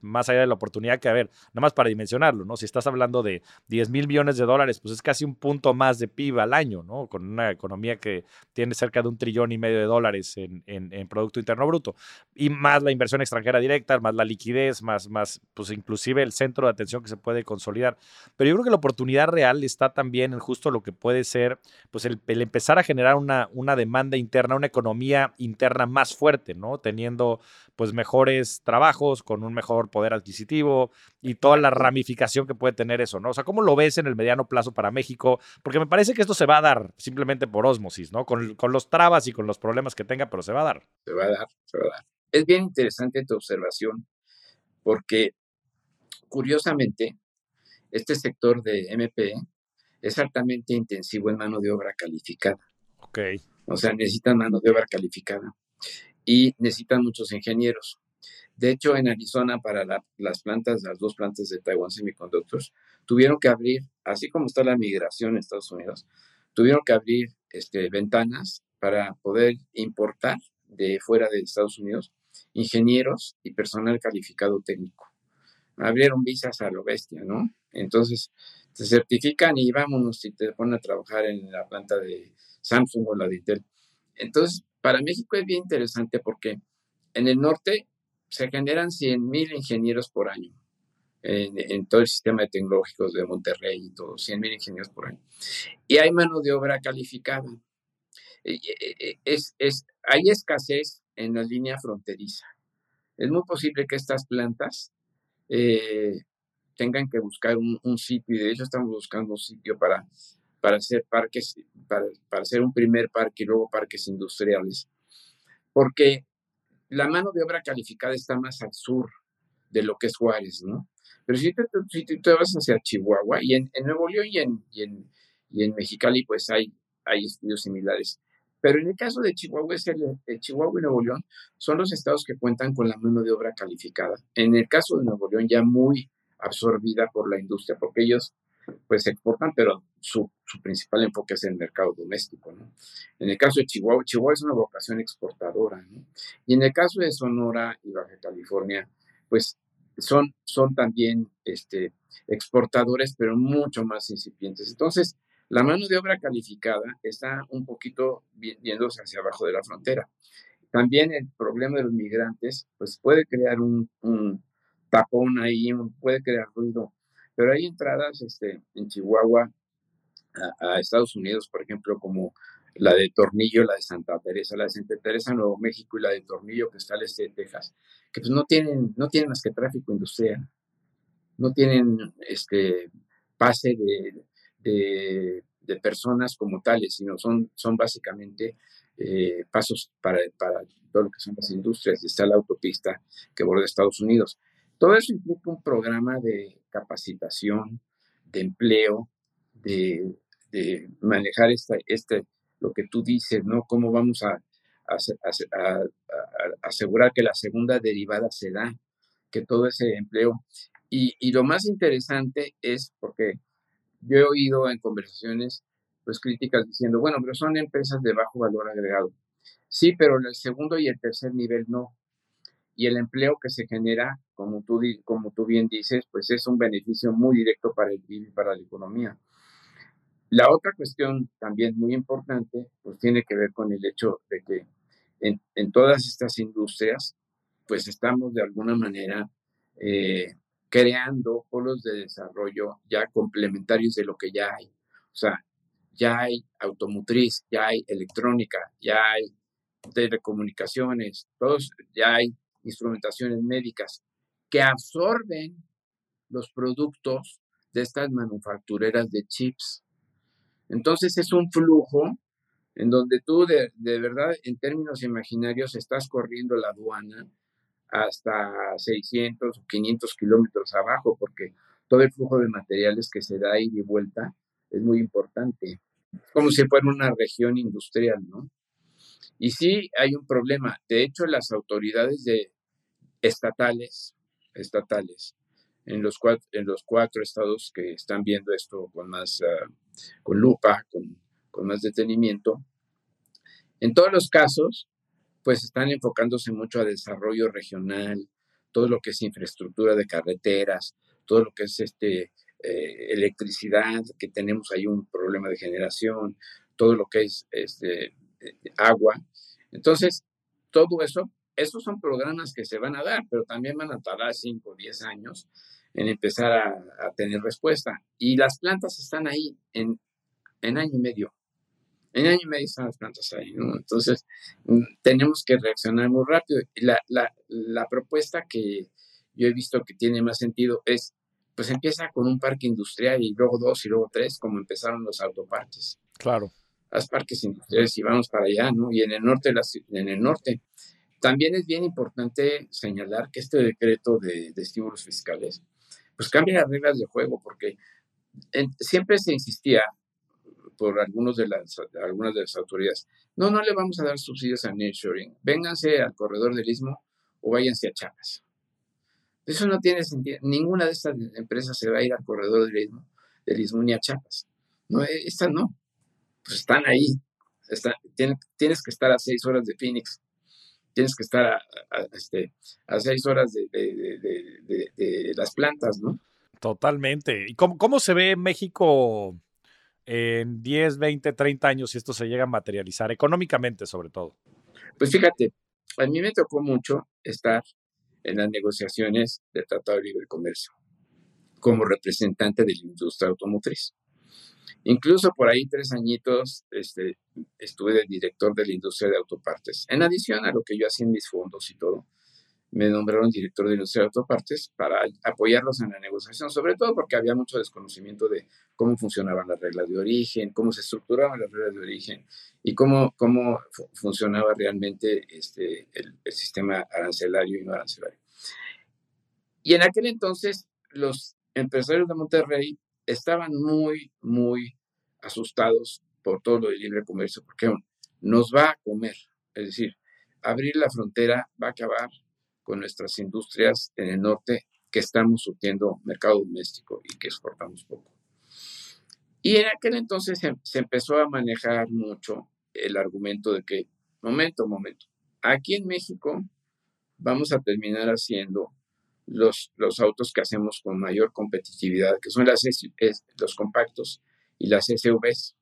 más allá de la oportunidad que haber, nada más para dimensionarlo, ¿no? Si estás hablando de 10 mil millones de dólares, pues es casi un punto más de PIB al año, ¿no? Con una economía que tiene cerca de un trillón y medio de dólares en en, Producto Interno Bruto. Y más la inversión extranjera directa, más la liquidez, más, más, pues inclusive el centro de atención que se puede consolidar. Pero yo creo que la oportunidad real está también en justo lo que puede ser, pues el, empezar a generar una, una demanda interna, una economía interna más fuerte, ¿no? Teniendo pues mejores trabajos, con un mejor poder adquisitivo y toda la ramificación que puede tener eso, ¿no? O sea, ¿cómo lo ves en el mediano plazo para México? Porque me parece que esto se va a dar simplemente por osmosis, ¿no? Con, con los trabas y con los problemas que tenga, pero se va a dar. Se va a dar, se va a dar. Es bien interesante tu observación porque curiosamente este sector de MP es altamente intensivo en mano de obra calificada. Ok. O sea, necesitan mano de obra calificada y necesitan muchos ingenieros. De hecho, en Arizona, para las plantas, las dos plantas de Taiwan Semiconductors, tuvieron que abrir, así como está la migración en Estados Unidos, tuvieron que abrir este, ventanas para poder importar de fuera de Estados Unidos ingenieros y personal calificado técnico. Abrieron visas a lo bestia, ¿no? Entonces, te certifican y vámonos y te ponen a trabajar en la planta de Samsung o la de Intel. Entonces, para México es bien interesante porque en el norte se generan 100.000 ingenieros por año en, todo el sistema de de Monterrey y todo, 100.000 ingenieros por año. Y hay mano de obra calificada. Es, es, hay escasez en la línea fronteriza. Es muy posible que estas plantas eh, tengan que buscar un, un, sitio, y de hecho estamos buscando un sitio para para hacer parques, para, para hacer un primer parque y luego parques industriales. Porque la mano de obra calificada está más al sur de lo que es Juárez, ¿no? Pero si tú, si te vas hacia Chihuahua y en, Nuevo León y en, y en, y, en, Mexicali, pues hay, hay estudios similares. Pero en el caso de Chihuahua, es el, Chihuahua y Nuevo León son los estados que cuentan con la mano de obra calificada. En el caso de Nuevo León, ya muy absorbida por la industria, porque ellos pues exportan, pero su, su, principal enfoque es el mercado doméstico, ¿no? En el caso de Chihuahua, Chihuahua es una vocación exportadora, ¿no? Y en el caso de Sonora y Baja California, pues son, son también este, exportadores, pero mucho más incipientes. Entonces, la mano de obra calificada está un poquito viéndose hacia abajo de la frontera. También el problema de los migrantes, pues puede crear un, tapón ahí, puede crear ruido, pero hay entradas este, en Chihuahua a, Estados Unidos, por ejemplo, como la de Tornillo, la de Santa Teresa, la de Santa Teresa, Nuevo México y la de Tornillo, que está al este de Texas, que pues no tienen, no tienen más que tráfico industrial, no tienen este pase de, de, personas como tales, sino son, son básicamente eh, pasos para, para todo lo que son las industrias, y está la autopista que borda Estados Unidos. Todo eso implica un programa de capacitación, de empleo, de, manejar esta, este, lo que tú dices, ¿no? Cómo vamos a, asegurar que la segunda derivada se da, que todo ese empleo. Y, y, lo más interesante es porque yo he oído en conversaciones pues críticas diciendo, bueno, pero son empresas de bajo valor agregado. Sí, pero el segundo y el tercer nivel no. Y el empleo que se genera, como tú, como tú bien dices, pues es un beneficio muy directo para el PIB y para la economía. La otra cuestión también muy importante, pues tiene que ver con el hecho de que en, todas estas industrias, pues estamos de alguna manera eh, creando polos de desarrollo ya complementarios de lo que ya hay. O sea, ya hay automotriz, ya hay electrónica, ya hay telecomunicaciones, todos, ya hay instrumentaciones médicas que absorben los productos de estas manufactureras de chips. Entonces es un flujo en donde tú de, verdad, en términos imaginarios, estás corriendo la aduana hasta 600 o 500 kilómetros abajo, porque todo el flujo de materiales que se da ahí de vuelta es muy importante, como si fuera una región industrial, ¿no? Y sí hay un problema. De hecho, las autoridades de estatales, estatales, en los cuatro, en los cuatro estados que están viendo esto con más, ah, con lupa, con, con más detenimiento, en todos los casos, pues están enfocándose mucho a desarrollo regional, todo lo que es infraestructura de carreteras, todo lo que es este, eh, electricidad, que tenemos ahí un problema de generación, todo lo que es este, eh, agua. Entonces, todo eso, esos son programas que se van a dar, pero también van a tardar 5 o 10 años en empezar a, tener respuesta. Y las plantas están ahí en, en año y medio. En año y medio están las plantas ahí, ¿no? Entonces, mm, tenemos que reaccionar muy rápido. La, la, la propuesta que yo he visto que tiene más sentido es pues empieza con un parque industrial y luego dos y luego tres, como empezaron los autoparques. Claro. Las parques industriales y vamos para allá, ¿no? Y en el norte, en el norte. También es bien importante señalar que este decreto de, estímulos fiscales, pues cambia las reglas de juego, porque siempre se insistía por algunos de las, algunas de las autoridades, no, no le vamos a dar subsidios a Netshoring, vénganse al corredor del Istmo o váyanse a Chiapas. Eso no tiene sentido. Ninguna de estas empresas se va a ir al corredor del Istmo, del ni a Chiapas. No, eh, estas no. Pues están ahí. tienes, que estar a seis horas de Phoenix. Tienes que estar a, este, a seis horas de, las plantas, ¿no? Totalmente. ¿Y cómo, cómo se ve México en 10, 20, 30 años si esto se llega a materializar, económicamente sobre todo? Pues fíjate, a mí me tocó mucho estar en las negociaciones del Tratado de Libre Comercio como representante de la industria automotriz. Incluso por ahí tres añitos este, estuve de director de la industria de autopartes. En adición a lo que yo hacía en mis fondos y todo, me nombraron director de industria de autopartes para apoyarlos en la negociación, sobre todo porque había mucho desconocimiento de cómo funcionaban las reglas de origen, cómo se estructuraban las reglas de origen y cómo, cómo funcionaba realmente este, el, el, sistema arancelario y no arancelario. Y en aquel entonces los empresarios de Monterrey estaban muy, muy asustados por todo lo de libre comercio, porque nos va a comer, es decir, abrir la frontera va a acabar nuestras industrias en el norte que estamos surtiendo mercado doméstico y que exportamos poco. Y en aquel entonces se, empezó a manejar mucho el argumento de que, momento, momento, aquí en México vamos a terminar haciendo los, los autos que hacemos con mayor competitividad, que son las, los compactos y las SUVs.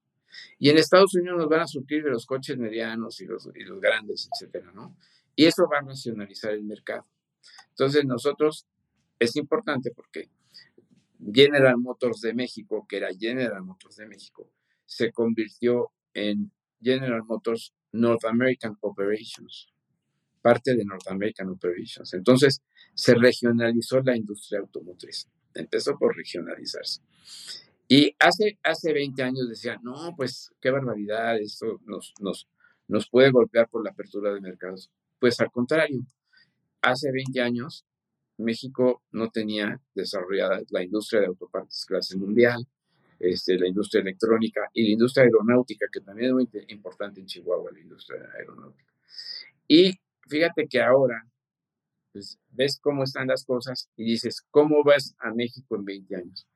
Y en Estados Unidos nos van a surtir de los coches medianos y los, y los grandes, etcétera, ¿no? Y eso va a nacionalizar el mercado. Entonces, nosotros es importante porque General Motors de México, que era General Motors de México, se convirtió en General Motors North American Operations, parte de North American Operations. Entonces, se regionalizó la industria automotriz. Empezó por regionalizarse. Y hace, hace 20 años decían, no, pues qué barbaridad, esto nos, nos, nos puede golpear por la apertura de mercados. Pues al contrario, hace 20 años México no tenía desarrollada la industria de autopartes clase mundial, este, la industria electrónica y la industria aeronáutica, que también es muy importante en Chihuahua, la industria aeronáutica. Y fíjate que ahora pues, ves cómo están las cosas y dices, ¿cómo vas a México en 20 años?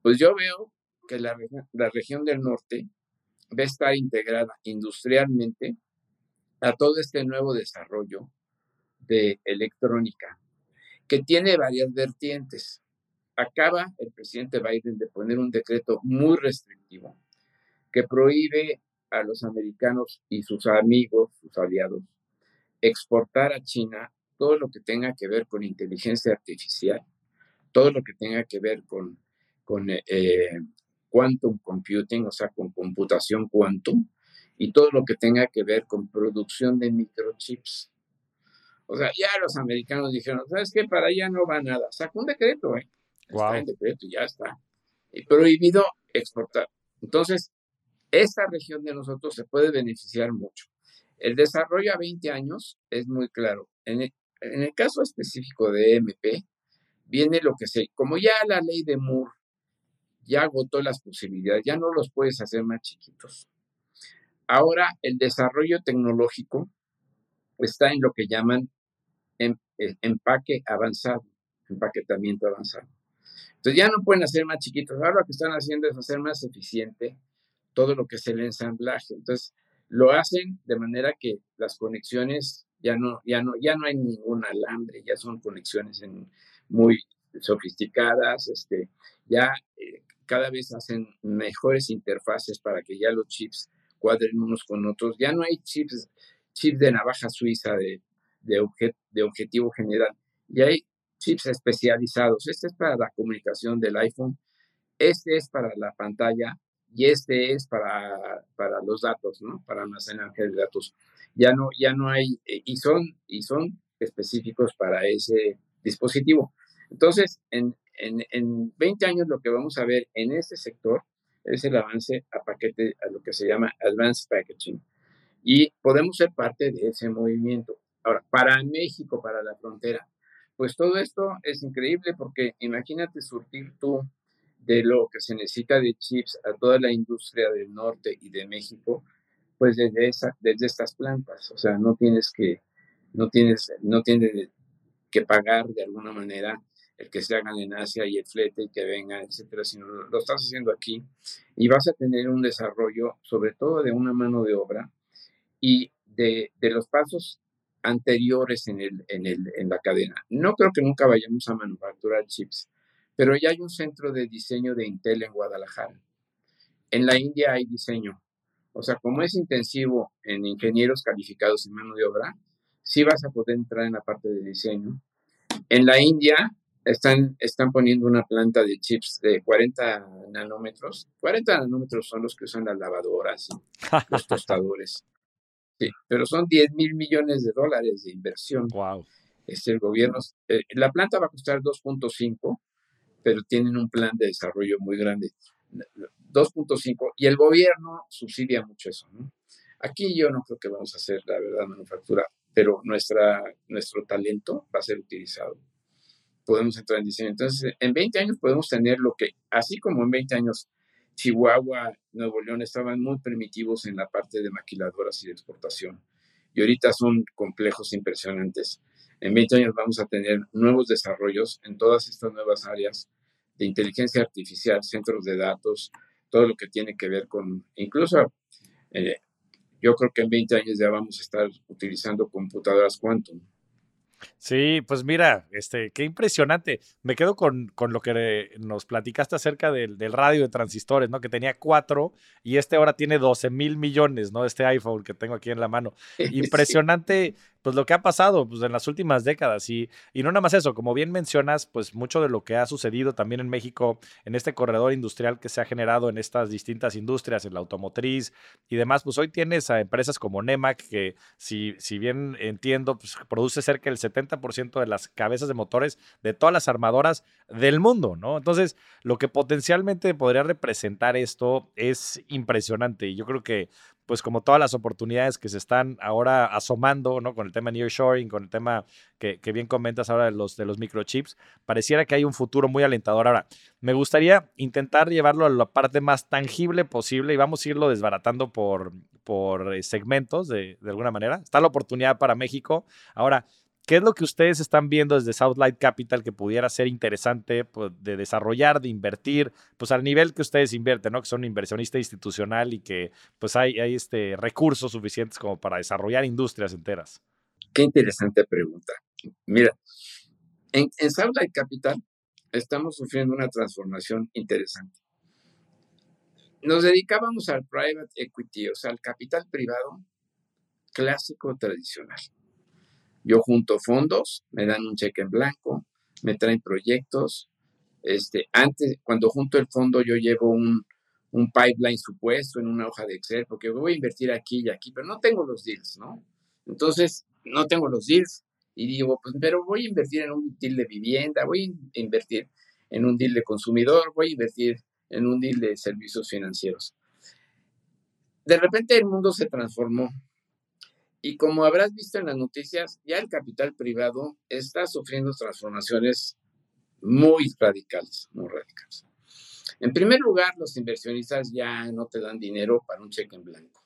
Pues yo veo que la, la región del norte va a estar integrada industrialmente a todo este nuevo desarrollo de electrónica, que tiene varias vertientes. Acaba el presidente Biden de poner un decreto muy restrictivo que prohíbe a los americanos y sus amigos, sus aliados, exportar a China todo lo que tenga que ver con inteligencia artificial, todo lo que tenga que ver con con eh, eh, quantum computing, o sea, con computación quantum, y todo lo que tenga que ver con producción de microchips. O sea, ya los americanos dijeron, ¿sabes qué? Para allá no va nada. Sacó un decreto, ¿eh? Está en decreto, ya está. Y prohibido exportar. Entonces, esta región de nosotros se puede beneficiar mucho. El desarrollo a 20 años es muy claro. En el, en el caso específico de MP, viene lo que sé, como ya la ley de Moore ya agotó las posibilidades, ya no los puedes hacer más chiquitos. Ahora el desarrollo tecnológico está en lo que llaman em, eh, empaque avanzado, empaquetamiento avanzado. Entonces ya no pueden hacer más chiquitos, ahora lo que están haciendo es hacer más eficiente todo lo que es el ensamblaje. Entonces lo hacen de manera que las conexiones ya no, ya no, ya no hay ningún alambre, ya son conexiones muy sofisticadas, este, ya eh, cada vez hacen mejores interfaces para que ya los chips cuadren unos con otros. Ya no hay chips, chips de navaja suiza de, de, de objetivo general. Y hay chips especializados. Este es para la comunicación del iPhone, este es para la pantalla y este es para, para los datos, ¿no? Para almacenaje de datos. Ya no, ya no hay, eh, y son, y son específicos para ese dispositivo. Entonces, en, en, 20 años lo que vamos a ver en este sector es el avance a paquete, a lo que se llama Advanced Packaging. Y podemos ser parte de ese movimiento. Ahora, para México, para la frontera, pues todo esto es increíble porque imagínate surtir tú de lo que se necesita de chips a toda la industria del norte y de México, pues desde, esa, desde estas plantas. O sea, no tienes que, no tienes, no tienes que pagar de alguna manera el que se hagan en Asia y el flete que vengan, etcétera, sino lo, estás haciendo aquí y vas a tener un desarrollo, sobre todo de una mano de obra y de, de los pasos anteriores en, el, en, el, en la cadena. No creo que nunca vayamos a manufacturar chips, pero ya hay un centro de diseño de Intel en Guadalajara. En la India hay diseño. O sea, como es intensivo en ingenieros calificados en mano de obra, sí vas a poder entrar en la parte de diseño. En la India están, están poniendo una planta de chips de 40 nanómetros. 40 nanómetros son los que usan las lavadoras y los tostadores. Sí, pero son 10 mil millones de dólares de inversión. Wow. Este, el gobierno, eh, la planta va a costar 2.5, pero tienen un plan de desarrollo muy grande. 2.5 y el gobierno subsidia mucho eso. Aquí yo no creo que vamos a hacer, la verdad, manufactura, pero nuestra, nuestro talento va a ser utilizado podemos entrar en diseño. Entonces, en 20 años podemos tener lo que, así como en 20 años Chihuahua, Nuevo León estaban muy primitivos en la parte de maquiladoras y de exportación. Y ahorita son complejos impresionantes. En 20 años vamos a tener nuevos desarrollos en todas estas nuevas áreas de inteligencia artificial, centros de datos, todo lo que tiene que ver con, incluso eh, yo creo que en 20 años ya vamos a estar utilizando computadoras quantum Sí, pues mira, este, qué impresionante. Me quedo con, con lo que nos platicaste acerca del, del, radio de transistores, ¿no? Que tenía cuatro y este ahora tiene 12 mil millones, ¿no? Este iPhone que tengo aquí en la mano. Impresionante pues lo que ha pasado pues, en las últimas décadas. Y, y no nada más eso, como bien mencionas, pues mucho de lo que ha sucedido también en México, en este corredor industrial que se ha generado en estas distintas industrias, en la automotriz y demás, pues hoy tienes a empresas como Nemac, que si, si bien entiendo, pues produce cerca del 70% de las cabezas de motores de todas las armadoras del mundo, ¿no? Entonces, lo que potencialmente podría representar esto es impresionante. Y yo creo que pues como todas las oportunidades que se están ahora asomando, ¿no? Con el tema nearshoring, con el tema que, bien comentas ahora de los, de los microchips, pareciera que hay un futuro muy alentador. Ahora, me gustaría intentar llevarlo a la parte más tangible posible y vamos a irlo desbaratando por, por eh, segmentos de, de alguna manera. Está la oportunidad para México. Ahora, ¿Qué es lo que ustedes están viendo desde Southlight Capital que pudiera ser interesante pues, de desarrollar, de invertir, pues al nivel que ustedes invierten, ¿no? Que son inversionista institucional y que pues hay, hay este, recursos suficientes como para desarrollar industrias enteras. Qué interesante pregunta. Mira, en, en Southlight Capital estamos sufriendo una transformación interesante. Nos dedicábamos al private equity, o sea, al capital privado clásico tradicional yo junto fondos, me dan un cheque en blanco, me traen proyectos. Este, antes, cuando junto el fondo, yo llevo un, un pipeline supuesto en una hoja de Excel, porque voy a invertir aquí y aquí, pero no tengo los deals, ¿no? Entonces, no tengo los deals y digo, pues, pero voy a invertir en un deal de vivienda, voy a invertir en un deal de consumidor, voy a invertir en un deal de servicios financieros. De repente el mundo se transformó y como habrás visto en las noticias, ya el capital privado está sufriendo transformaciones muy radicales, muy radicales. En primer lugar, los inversionistas ya no te dan dinero para un cheque en blanco.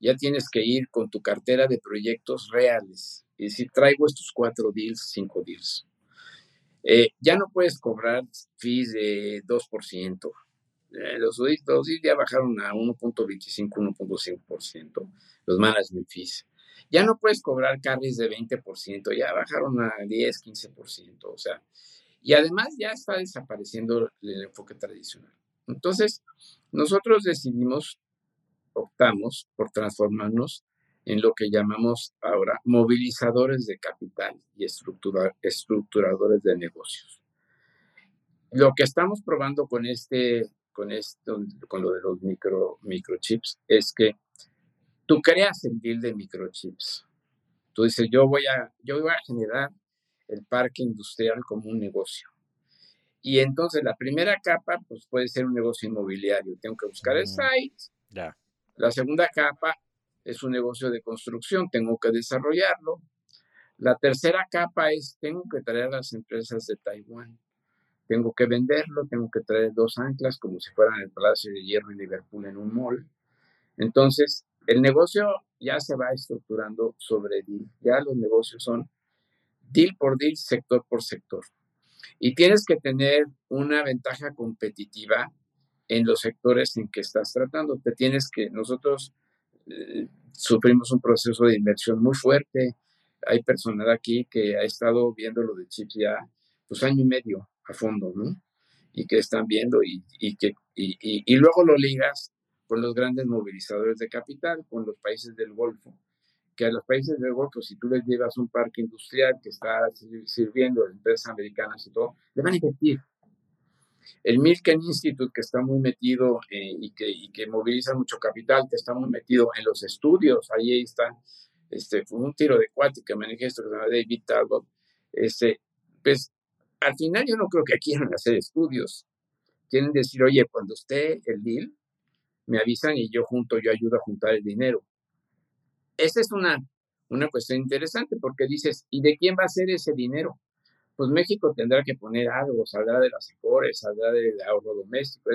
Ya tienes que ir con tu cartera de proyectos reales. Y decir, traigo estos cuatro deals, cinco deals. Eh, ya no puedes cobrar fees de 2%. Eh, los, deals ya bajaron a 1.25, 1.5%. Los management fees. Ya no puedes cobrar carries de 20%, ya bajaron a 10, 15%, o sea, y además ya está desapareciendo el enfoque tradicional. Entonces, nosotros decidimos, optamos por transformarnos en lo que llamamos ahora movilizadores de capital y estructuradores de negocios. Lo que estamos probando con este, con esto, con lo de los micro, microchips, es que Tú creas el deal de microchips. Tú dices, yo voy a, yo voy a generar el parque industrial como un negocio. Y entonces la primera capa, pues puede ser un negocio inmobiliario. Tengo que buscar el mm, site. Ya. La segunda capa es un negocio de construcción. Tengo que desarrollarlo. La tercera capa es, tengo que traer a las empresas de Taiwán. Tengo que venderlo, tengo que traer dos anclas como si fueran el Palacio de Hierro y Liverpool en un mall. Entonces, el negocio ya se va estructurando sobre deal. Ya los negocios son deal por deal, sector por sector. Y tienes que tener una ventaja competitiva en los sectores en que estás tratando. Te tienes que, nosotros eh, sufrimos un proceso de inversión muy fuerte. Hay personal aquí que ha estado viendo lo de chips ya, pues año y medio a fondo, ¿no? Y que están viendo y, que, y luego lo ligas con los grandes movilizadores de capital, con los países del Golfo, que a los países del Golfo, si tú les llevas un parque industrial que está sirviendo a empresas americanas y todo, le van a invertir. El Milken Institute, que está muy metido eh, y, que, y, que, moviliza mucho capital, que está muy metido en los estudios, ahí está, este, fue un tiro de cuate que maneja esto que se llama David Talbot, este, pues al final yo no creo que quieran hacer estudios, quieren decir, oye, cuando esté el deal, me avisan y yo junto, yo ayudo a juntar el dinero. Esa es una, una cuestión interesante porque dices, ¿y de quién va a ser ese dinero? Pues México tendrá que poner algo, saldrá de las afores, saldrá del ahorro doméstico,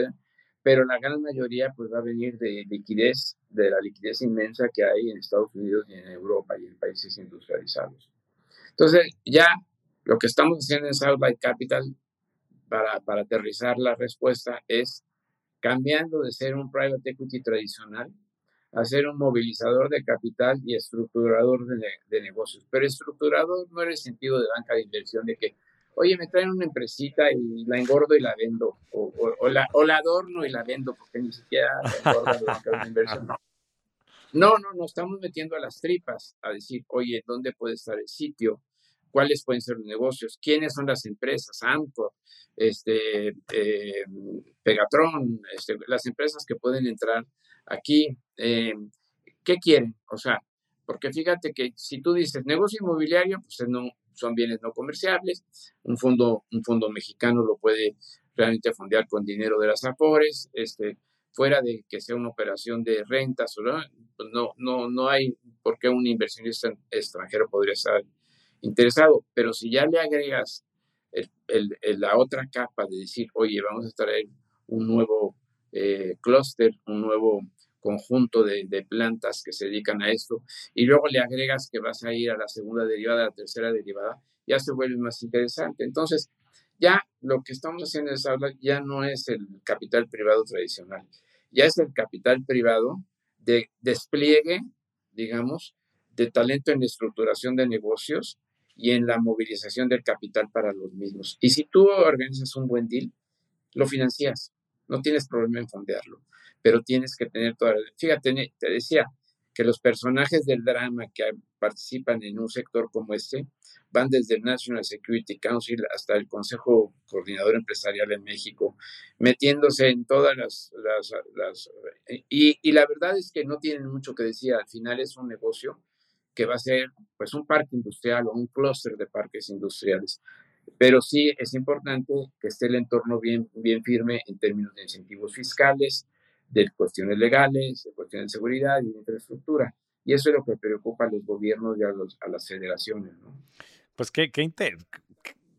pero la gran mayoría pues va a venir de liquidez, de la liquidez inmensa que hay en Estados Unidos y en Europa y en países industrializados. Entonces, ya lo que estamos haciendo en Southlight Capital para, para aterrizar la respuesta es cambiando de ser un private equity tradicional a ser un movilizador de capital y estructurador de, negocios. Pero estructurador no era el sentido de banca de inversión de que, oye, me traen una empresita y la engordo y la vendo, o, la, o la adorno y la vendo, porque ni siquiera engorda la banca de inversión. No, no, nos estamos metiendo a las tripas a decir, oye, ¿dónde puede estar el sitio? ¿Cuáles pueden ser los negocios? ¿Quiénes son las empresas? AMCO, este, eh, Pegatron, este, las empresas que pueden entrar aquí. Eh, ¿Qué quieren? O sea, porque fíjate que si tú dices negocio inmobiliario, pues no, son bienes no comerciables. Un fondo, un fondo mexicano lo puede realmente fondear con dinero de las AFORES. Este, fuera de que sea una operación de rentas, pues no, no, no hay por qué un inversionista extranjero podría estar interesado. Pero si ya le agregas la otra capa de decir, oye, vamos a traer un nuevo eh, clúster, un nuevo conjunto de, de, plantas que se dedican a esto, y luego le agregas que vas a ir a la segunda derivada, a la tercera derivada, ya se vuelve más interesante. Entonces, ya lo que estamos haciendo en esa aula ya no es el capital privado tradicional, ya es el capital privado de despliegue, digamos, de talento en estructuración de negocios y en la movilización del capital para los mismos. Y si tú organizas un buen deal, lo financias, no tienes problema en fondearlo, pero tienes que tener toda... Fíjate, te decía, que los personajes del drama que participan en un sector como este van desde el National Security Council hasta el Consejo Coordinador Empresarial en México, metiéndose en todas las... las, y, y, la verdad es que no tienen mucho que decir, al final es un negocio que va a ser pues un parque industrial o un clúster de parques industriales. Pero sí es importante que esté el entorno bien, bien firme en términos de incentivos fiscales, de cuestiones legales, de cuestiones de seguridad y de infraestructura. Y eso es lo que preocupa a los gobiernos y a, las federaciones. Pues qué, qué,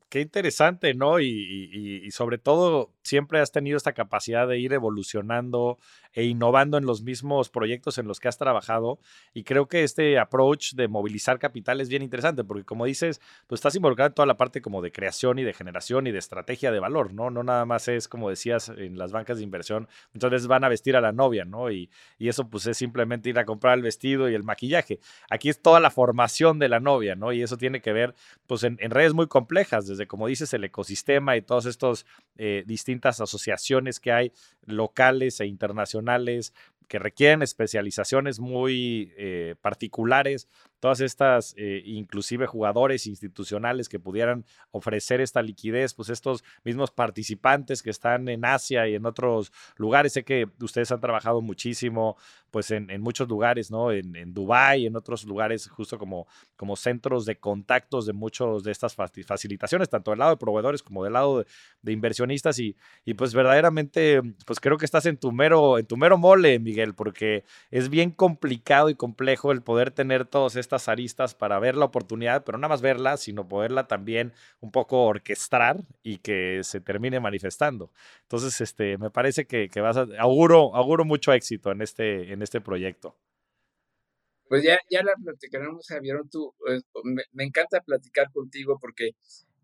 qué interesante, ¿no? Y, y, sobre todo, siempre has tenido esta capacidad de ir evolucionando e innovando en los mismos proyectos en los que has trabajado. Y creo que este approach de movilizar capital es bien interesante, porque como dices, tú estás involucrado en toda la parte como de creación y de generación y de estrategia de valor, ¿no? No nada más es, como decías, en las bancas de inversión, muchas veces van a vestir a la novia, ¿no? Y, y eso pues es simplemente ir a comprar el vestido y el maquillaje. Aquí es toda la formación de la novia, ¿no? Y eso tiene que ver, pues, en, redes muy complejas, desde como dices, el ecosistema y todas estas eh, asociaciones que hay locales e internacionales que requieren especializaciones muy eh, particulares todas estas, eh, inclusive jugadores institucionales que pudieran ofrecer esta liquidez, pues estos mismos participantes que están en Asia y en otros lugares. Sé que ustedes han trabajado muchísimo, pues en, muchos lugares, ¿no? En, en Dubái, en otros lugares, justo como, como centros de contactos de muchos de estas facilitaciones, tanto del lado de proveedores como del lado de, inversionistas. Y, y, pues verdaderamente, pues creo que estás en tu mero, en tu mero mole, Miguel, porque es bien complicado y complejo el poder tener todos estos aristas para ver la oportunidad, pero nada más verla, sino poderla también un poco orquestar y que se termine manifestando. Entonces, este, me parece que, vas a, auguro, auguro mucho éxito en este, en este proyecto. Pues ya, ya la platicaremos, Javier. Tú, eh, me, encanta platicar contigo porque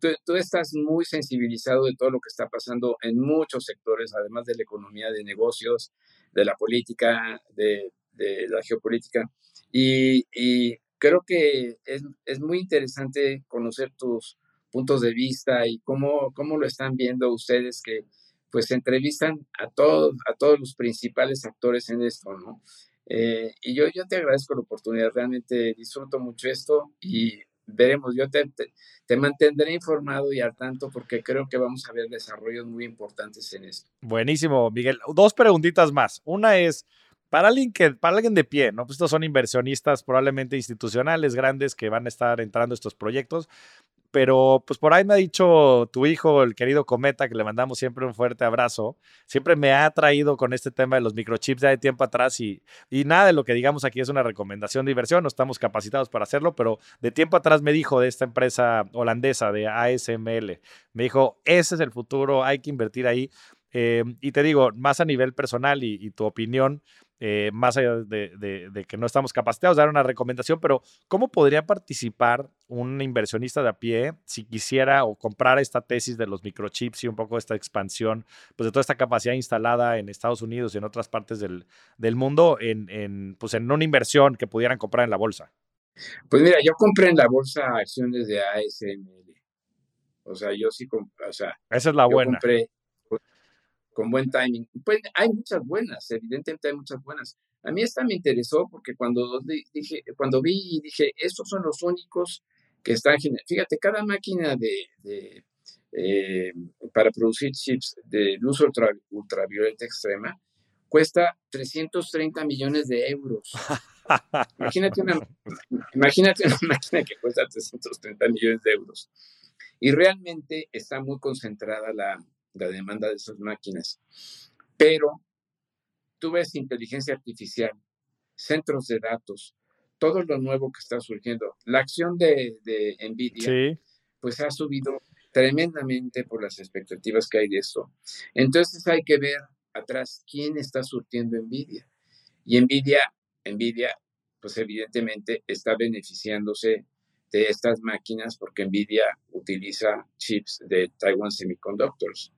tú, estás muy sensibilizado de todo lo que está pasando en muchos sectores, además de la economía de negocios, de la política, de, de la geopolítica. Y, creo que es, es, muy interesante conocer tus puntos de vista y cómo, cómo lo están viendo ustedes que pues entrevistan a todos, a todos los principales actores en esto, ¿no? Eh, y yo, yo te agradezco la oportunidad, realmente disfruto mucho esto y veremos, yo te, te, te, mantendré informado y al tanto porque creo que vamos a ver desarrollos muy importantes en esto. Buenísimo, Miguel. Dos preguntitas más. Una es, para alguien, que, para alguien de pie, ¿no? Pues estos son inversionistas probablemente institucionales grandes que van a estar entrando a estos proyectos. Pero pues por ahí me ha dicho tu hijo, el querido Cometa, que le mandamos siempre un fuerte abrazo. Siempre me ha traído con este tema de los microchips ya de tiempo atrás y, y nada de lo que digamos aquí es una recomendación de inversión, no estamos capacitados para hacerlo, pero de tiempo atrás me dijo de esta empresa holandesa de ASML, me dijo, ese es el futuro, hay que invertir ahí. Eh, y te digo, más a nivel personal y, y tu opinión, eh, más allá de, que no estamos capacitados, dar una recomendación, pero ¿cómo podría participar un inversionista de a pie si quisiera o comprar esta tesis de los microchips y un poco esta expansión, pues de toda esta capacidad instalada en Estados Unidos y en otras partes del, mundo en, en, pues en una inversión que pudieran comprar en la bolsa? Pues mira, yo compré en la bolsa acciones de ASML. O sea, yo sí compré, o sea, esa es la buena. compré con buen timing. Pues hay muchas buenas, evidentemente hay muchas buenas. A mí esta me interesó porque cuando dije, cuando vi y dije, estos son los únicos que están Fíjate, cada máquina de, eh, para producir chips de luz ultravioleta extrema cuesta 330 millones de euros. imagínate, una, imagínate una máquina que cuesta 330 millones de euros. Y realmente está muy concentrada la, la demanda de esas máquinas. Pero tú ves inteligencia artificial, centros de datos, todo lo nuevo que está surgiendo. La acción de, de NVIDIA, pues ha subido tremendamente por las expectativas que hay de esto. Entonces hay que ver atrás quién está surtiendo NVIDIA. Y NVIDIA, NVIDIA, pues evidentemente está beneficiándose de estas máquinas porque NVIDIA utiliza chips de Taiwan Semiconductors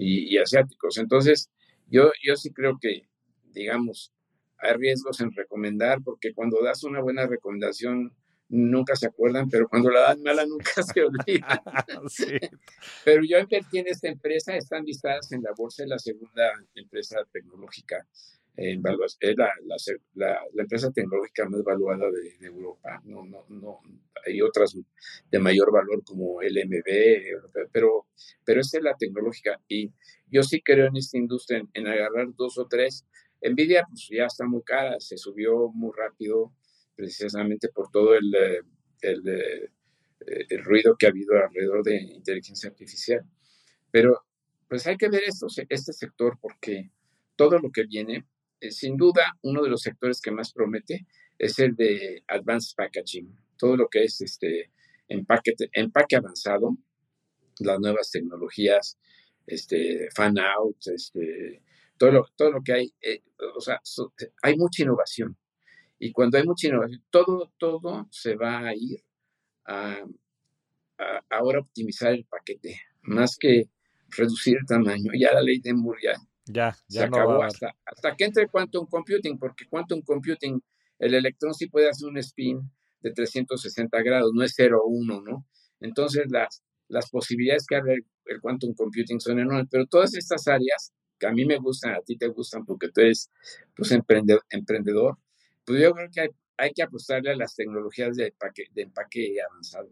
y, asiáticos. Entonces, yo, yo sí creo que, digamos, hay riesgos en recomendar, porque cuando das una buena recomendación, nunca se acuerdan, pero cuando la dan mala nunca se olvidan. Pero yo invertí en esta empresa, están listadas en la bolsa, de la segunda empresa tecnológica en es la, la, la, empresa tecnológica más valuada de, de, Europa. No, no, no, hay otras de mayor valor como LMB, pero, pero esta es la tecnológica. Y yo sí creo en esta industria, en, agarrar dos o tres. Nvidia pues ya está muy cara, se subió muy rápido precisamente por todo el, eh, el, eh, el ruido que ha habido alrededor de inteligencia artificial. Pero pues hay que ver esto, este sector porque todo lo que viene eh, sin duda, uno de los sectores que más promete es el de Advanced Packaging, todo lo que es este empaque, empaque avanzado, las nuevas tecnologías, este, fan out, este, todo, lo, todo lo que hay, eh, o sea, hay mucha innovación. Y cuando hay mucha innovación, todo, todo se va a ir a, ahora optimizar el paquete, más que reducir el tamaño. Ya la ley de Moore ya se acabó hasta, hasta que entre quantum computing, porque quantum computing, el electrón sí puede hacer un spin de 360 grados, no es 0 o 1, ¿no? Entonces las, las posibilidades que abre el, quantum computing son enormes, pero todas estas áreas que a mí me gustan, a ti te gustan porque tú eres pues, emprendedor, emprendedor pues yo creo que hay, hay que apostarle a las tecnologías de empaque, de empaque avanzado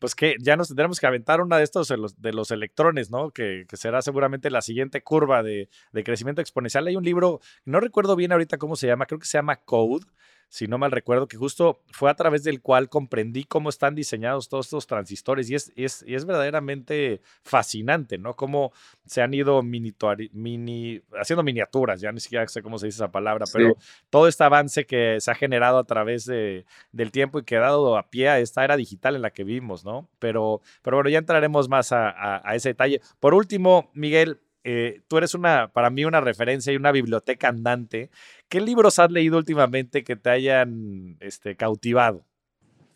pues que ya nos tendremos que aventar una de estos de los, electrones, ¿no? Que, que, será seguramente la siguiente curva de, de, crecimiento exponencial. Hay un libro, no recuerdo bien ahorita cómo se llama, creo que se llama Code, si no mal recuerdo, que justo fue a través del cual comprendí cómo están diseñados todos estos transistores y es, es, es verdaderamente fascinante, ¿no? Cómo se han ido mini, mini, haciendo miniaturas, ya ni siquiera sé cómo se dice esa palabra, pero todo este avance que se ha generado a través de, del tiempo y que ha dado a pie a esta era digital en la que vivimos, ¿no? Pero, pero bueno, ya entraremos más a ese detalle. Por último, Miguel, eh, tú eres una, para mí, una referencia y una biblioteca andante. ¿Qué libros has leído últimamente que te hayan este, cautivado?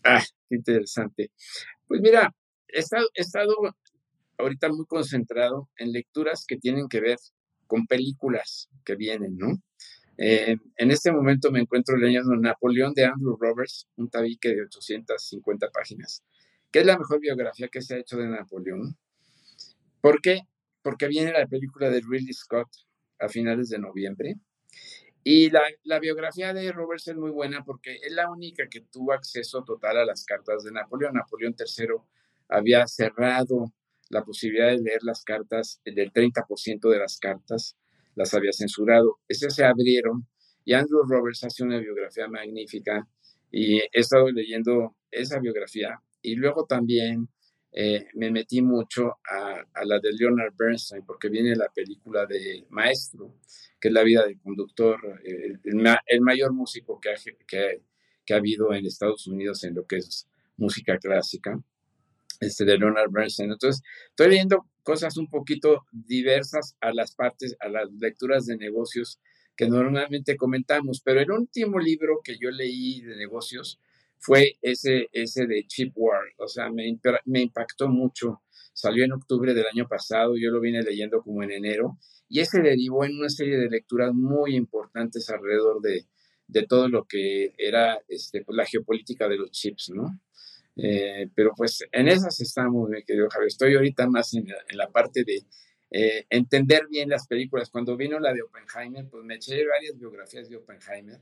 Ah, qué interesante. Pues mira, he estado, he estado ahorita muy concentrado en lecturas que tienen que ver con películas que vienen, ¿no? Eh, en este momento me encuentro leyendo Napoleón de Andrew Roberts, un tabique de 850 páginas, que es la mejor biografía que se ha hecho de Napoleón. ¿Por qué? Porque viene la película de Ridley Scott a finales de noviembre. Y la, biografía de Roberts es muy buena porque es la única que tuvo acceso total a las cartas de Napoleón. Napoleón III había cerrado la posibilidad de leer las cartas, del 30% de las cartas las había censurado. Esas se abrieron y Andrew Roberts hace una biografía magnífica y he estado leyendo esa biografía y luego también eh, me metí mucho a, la de Leonard Bernstein, porque viene la película de Maestro, que es la vida del conductor, el, el, mayor músico que ha, que, que ha, habido en Estados Unidos en lo que es música clásica, este de Leonard Bernstein. Entonces, estoy leyendo cosas un poquito diversas a las partes, a las lecturas de negocios que normalmente comentamos, pero el último libro que yo leí de negocios fue ese, ese de Chip War, o sea, me, me impactó mucho. Salió en octubre del año pasado, yo lo vine leyendo como en enero, y ese derivó en una serie de lecturas muy importantes alrededor de, de todo lo que era este, pues, la geopolítica de los chips, ¿no? Eh, pero pues en esas estamos, mi querido Javier. Estoy ahorita más en la, parte de eh, entender bien las películas. Cuando vino la de Oppenheimer, pues me eché varias biografías de Oppenheimer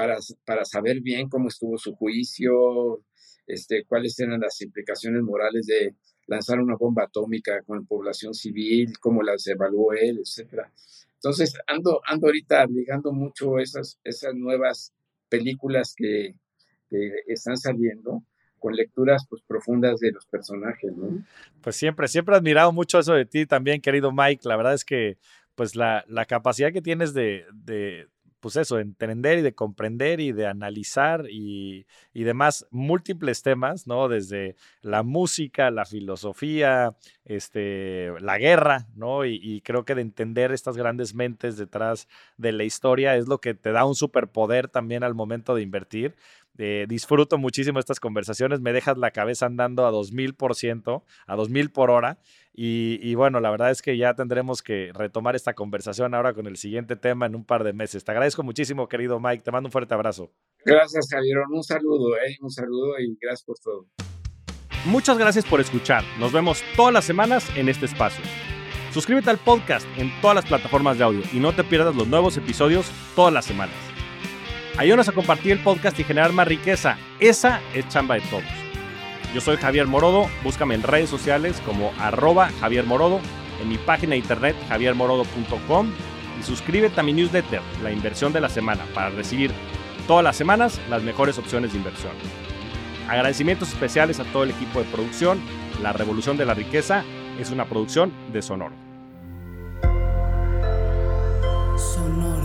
para, para saber bien cómo estuvo su juicio, este, cuáles eran las implicaciones morales de lanzar una bomba atómica con población civil, cómo las evaluó él, etcétera. Entonces, ando, ando ahorita ligando mucho esas, esas nuevas películas que, que están saliendo con lecturas pues, profundas de los personajes, ¿no? Pues siempre, siempre he admirado mucho eso de ti también, querido Mike. La verdad es que pues la, la capacidad que tienes de, de, pues eso, entender y de comprender y de analizar y, y, demás múltiples temas, ¿no? Desde la música, la filosofía, este, la guerra, ¿no? Y, y, creo que de entender estas grandes mentes detrás de la historia es lo que te da un superpoder también al momento de invertir. Eh, disfruto muchísimo estas conversaciones, me dejas la cabeza andando a 2000%, a 2000 por hora. Y, y, bueno, la verdad es que ya tendremos que retomar esta conversación ahora con el siguiente tema en un par de meses. Te agradezco muchísimo, querido Mike. Te mando un fuerte abrazo. Gracias, Javier. Un saludo, ¿eh? un saludo y gracias por todo. Muchas gracias por escuchar. Nos vemos todas las semanas en este espacio. Suscríbete al podcast en todas las plataformas de audio y no te pierdas los nuevos episodios todas las semanas. Ayúdanos a compartir el podcast y generar más riqueza. Esa es chamba de todos. Yo soy Javier Morodo, búscame en redes sociales como arroba Javier Morodo, en mi página de internet javiermorodo.com y suscríbete a mi newsletter, La Inversión de la Semana, para recibir todas las semanas las mejores opciones de inversión. Agradecimientos especiales a todo el equipo de producción. La Revolución de la Riqueza es una producción de Sonoro. Sonoro.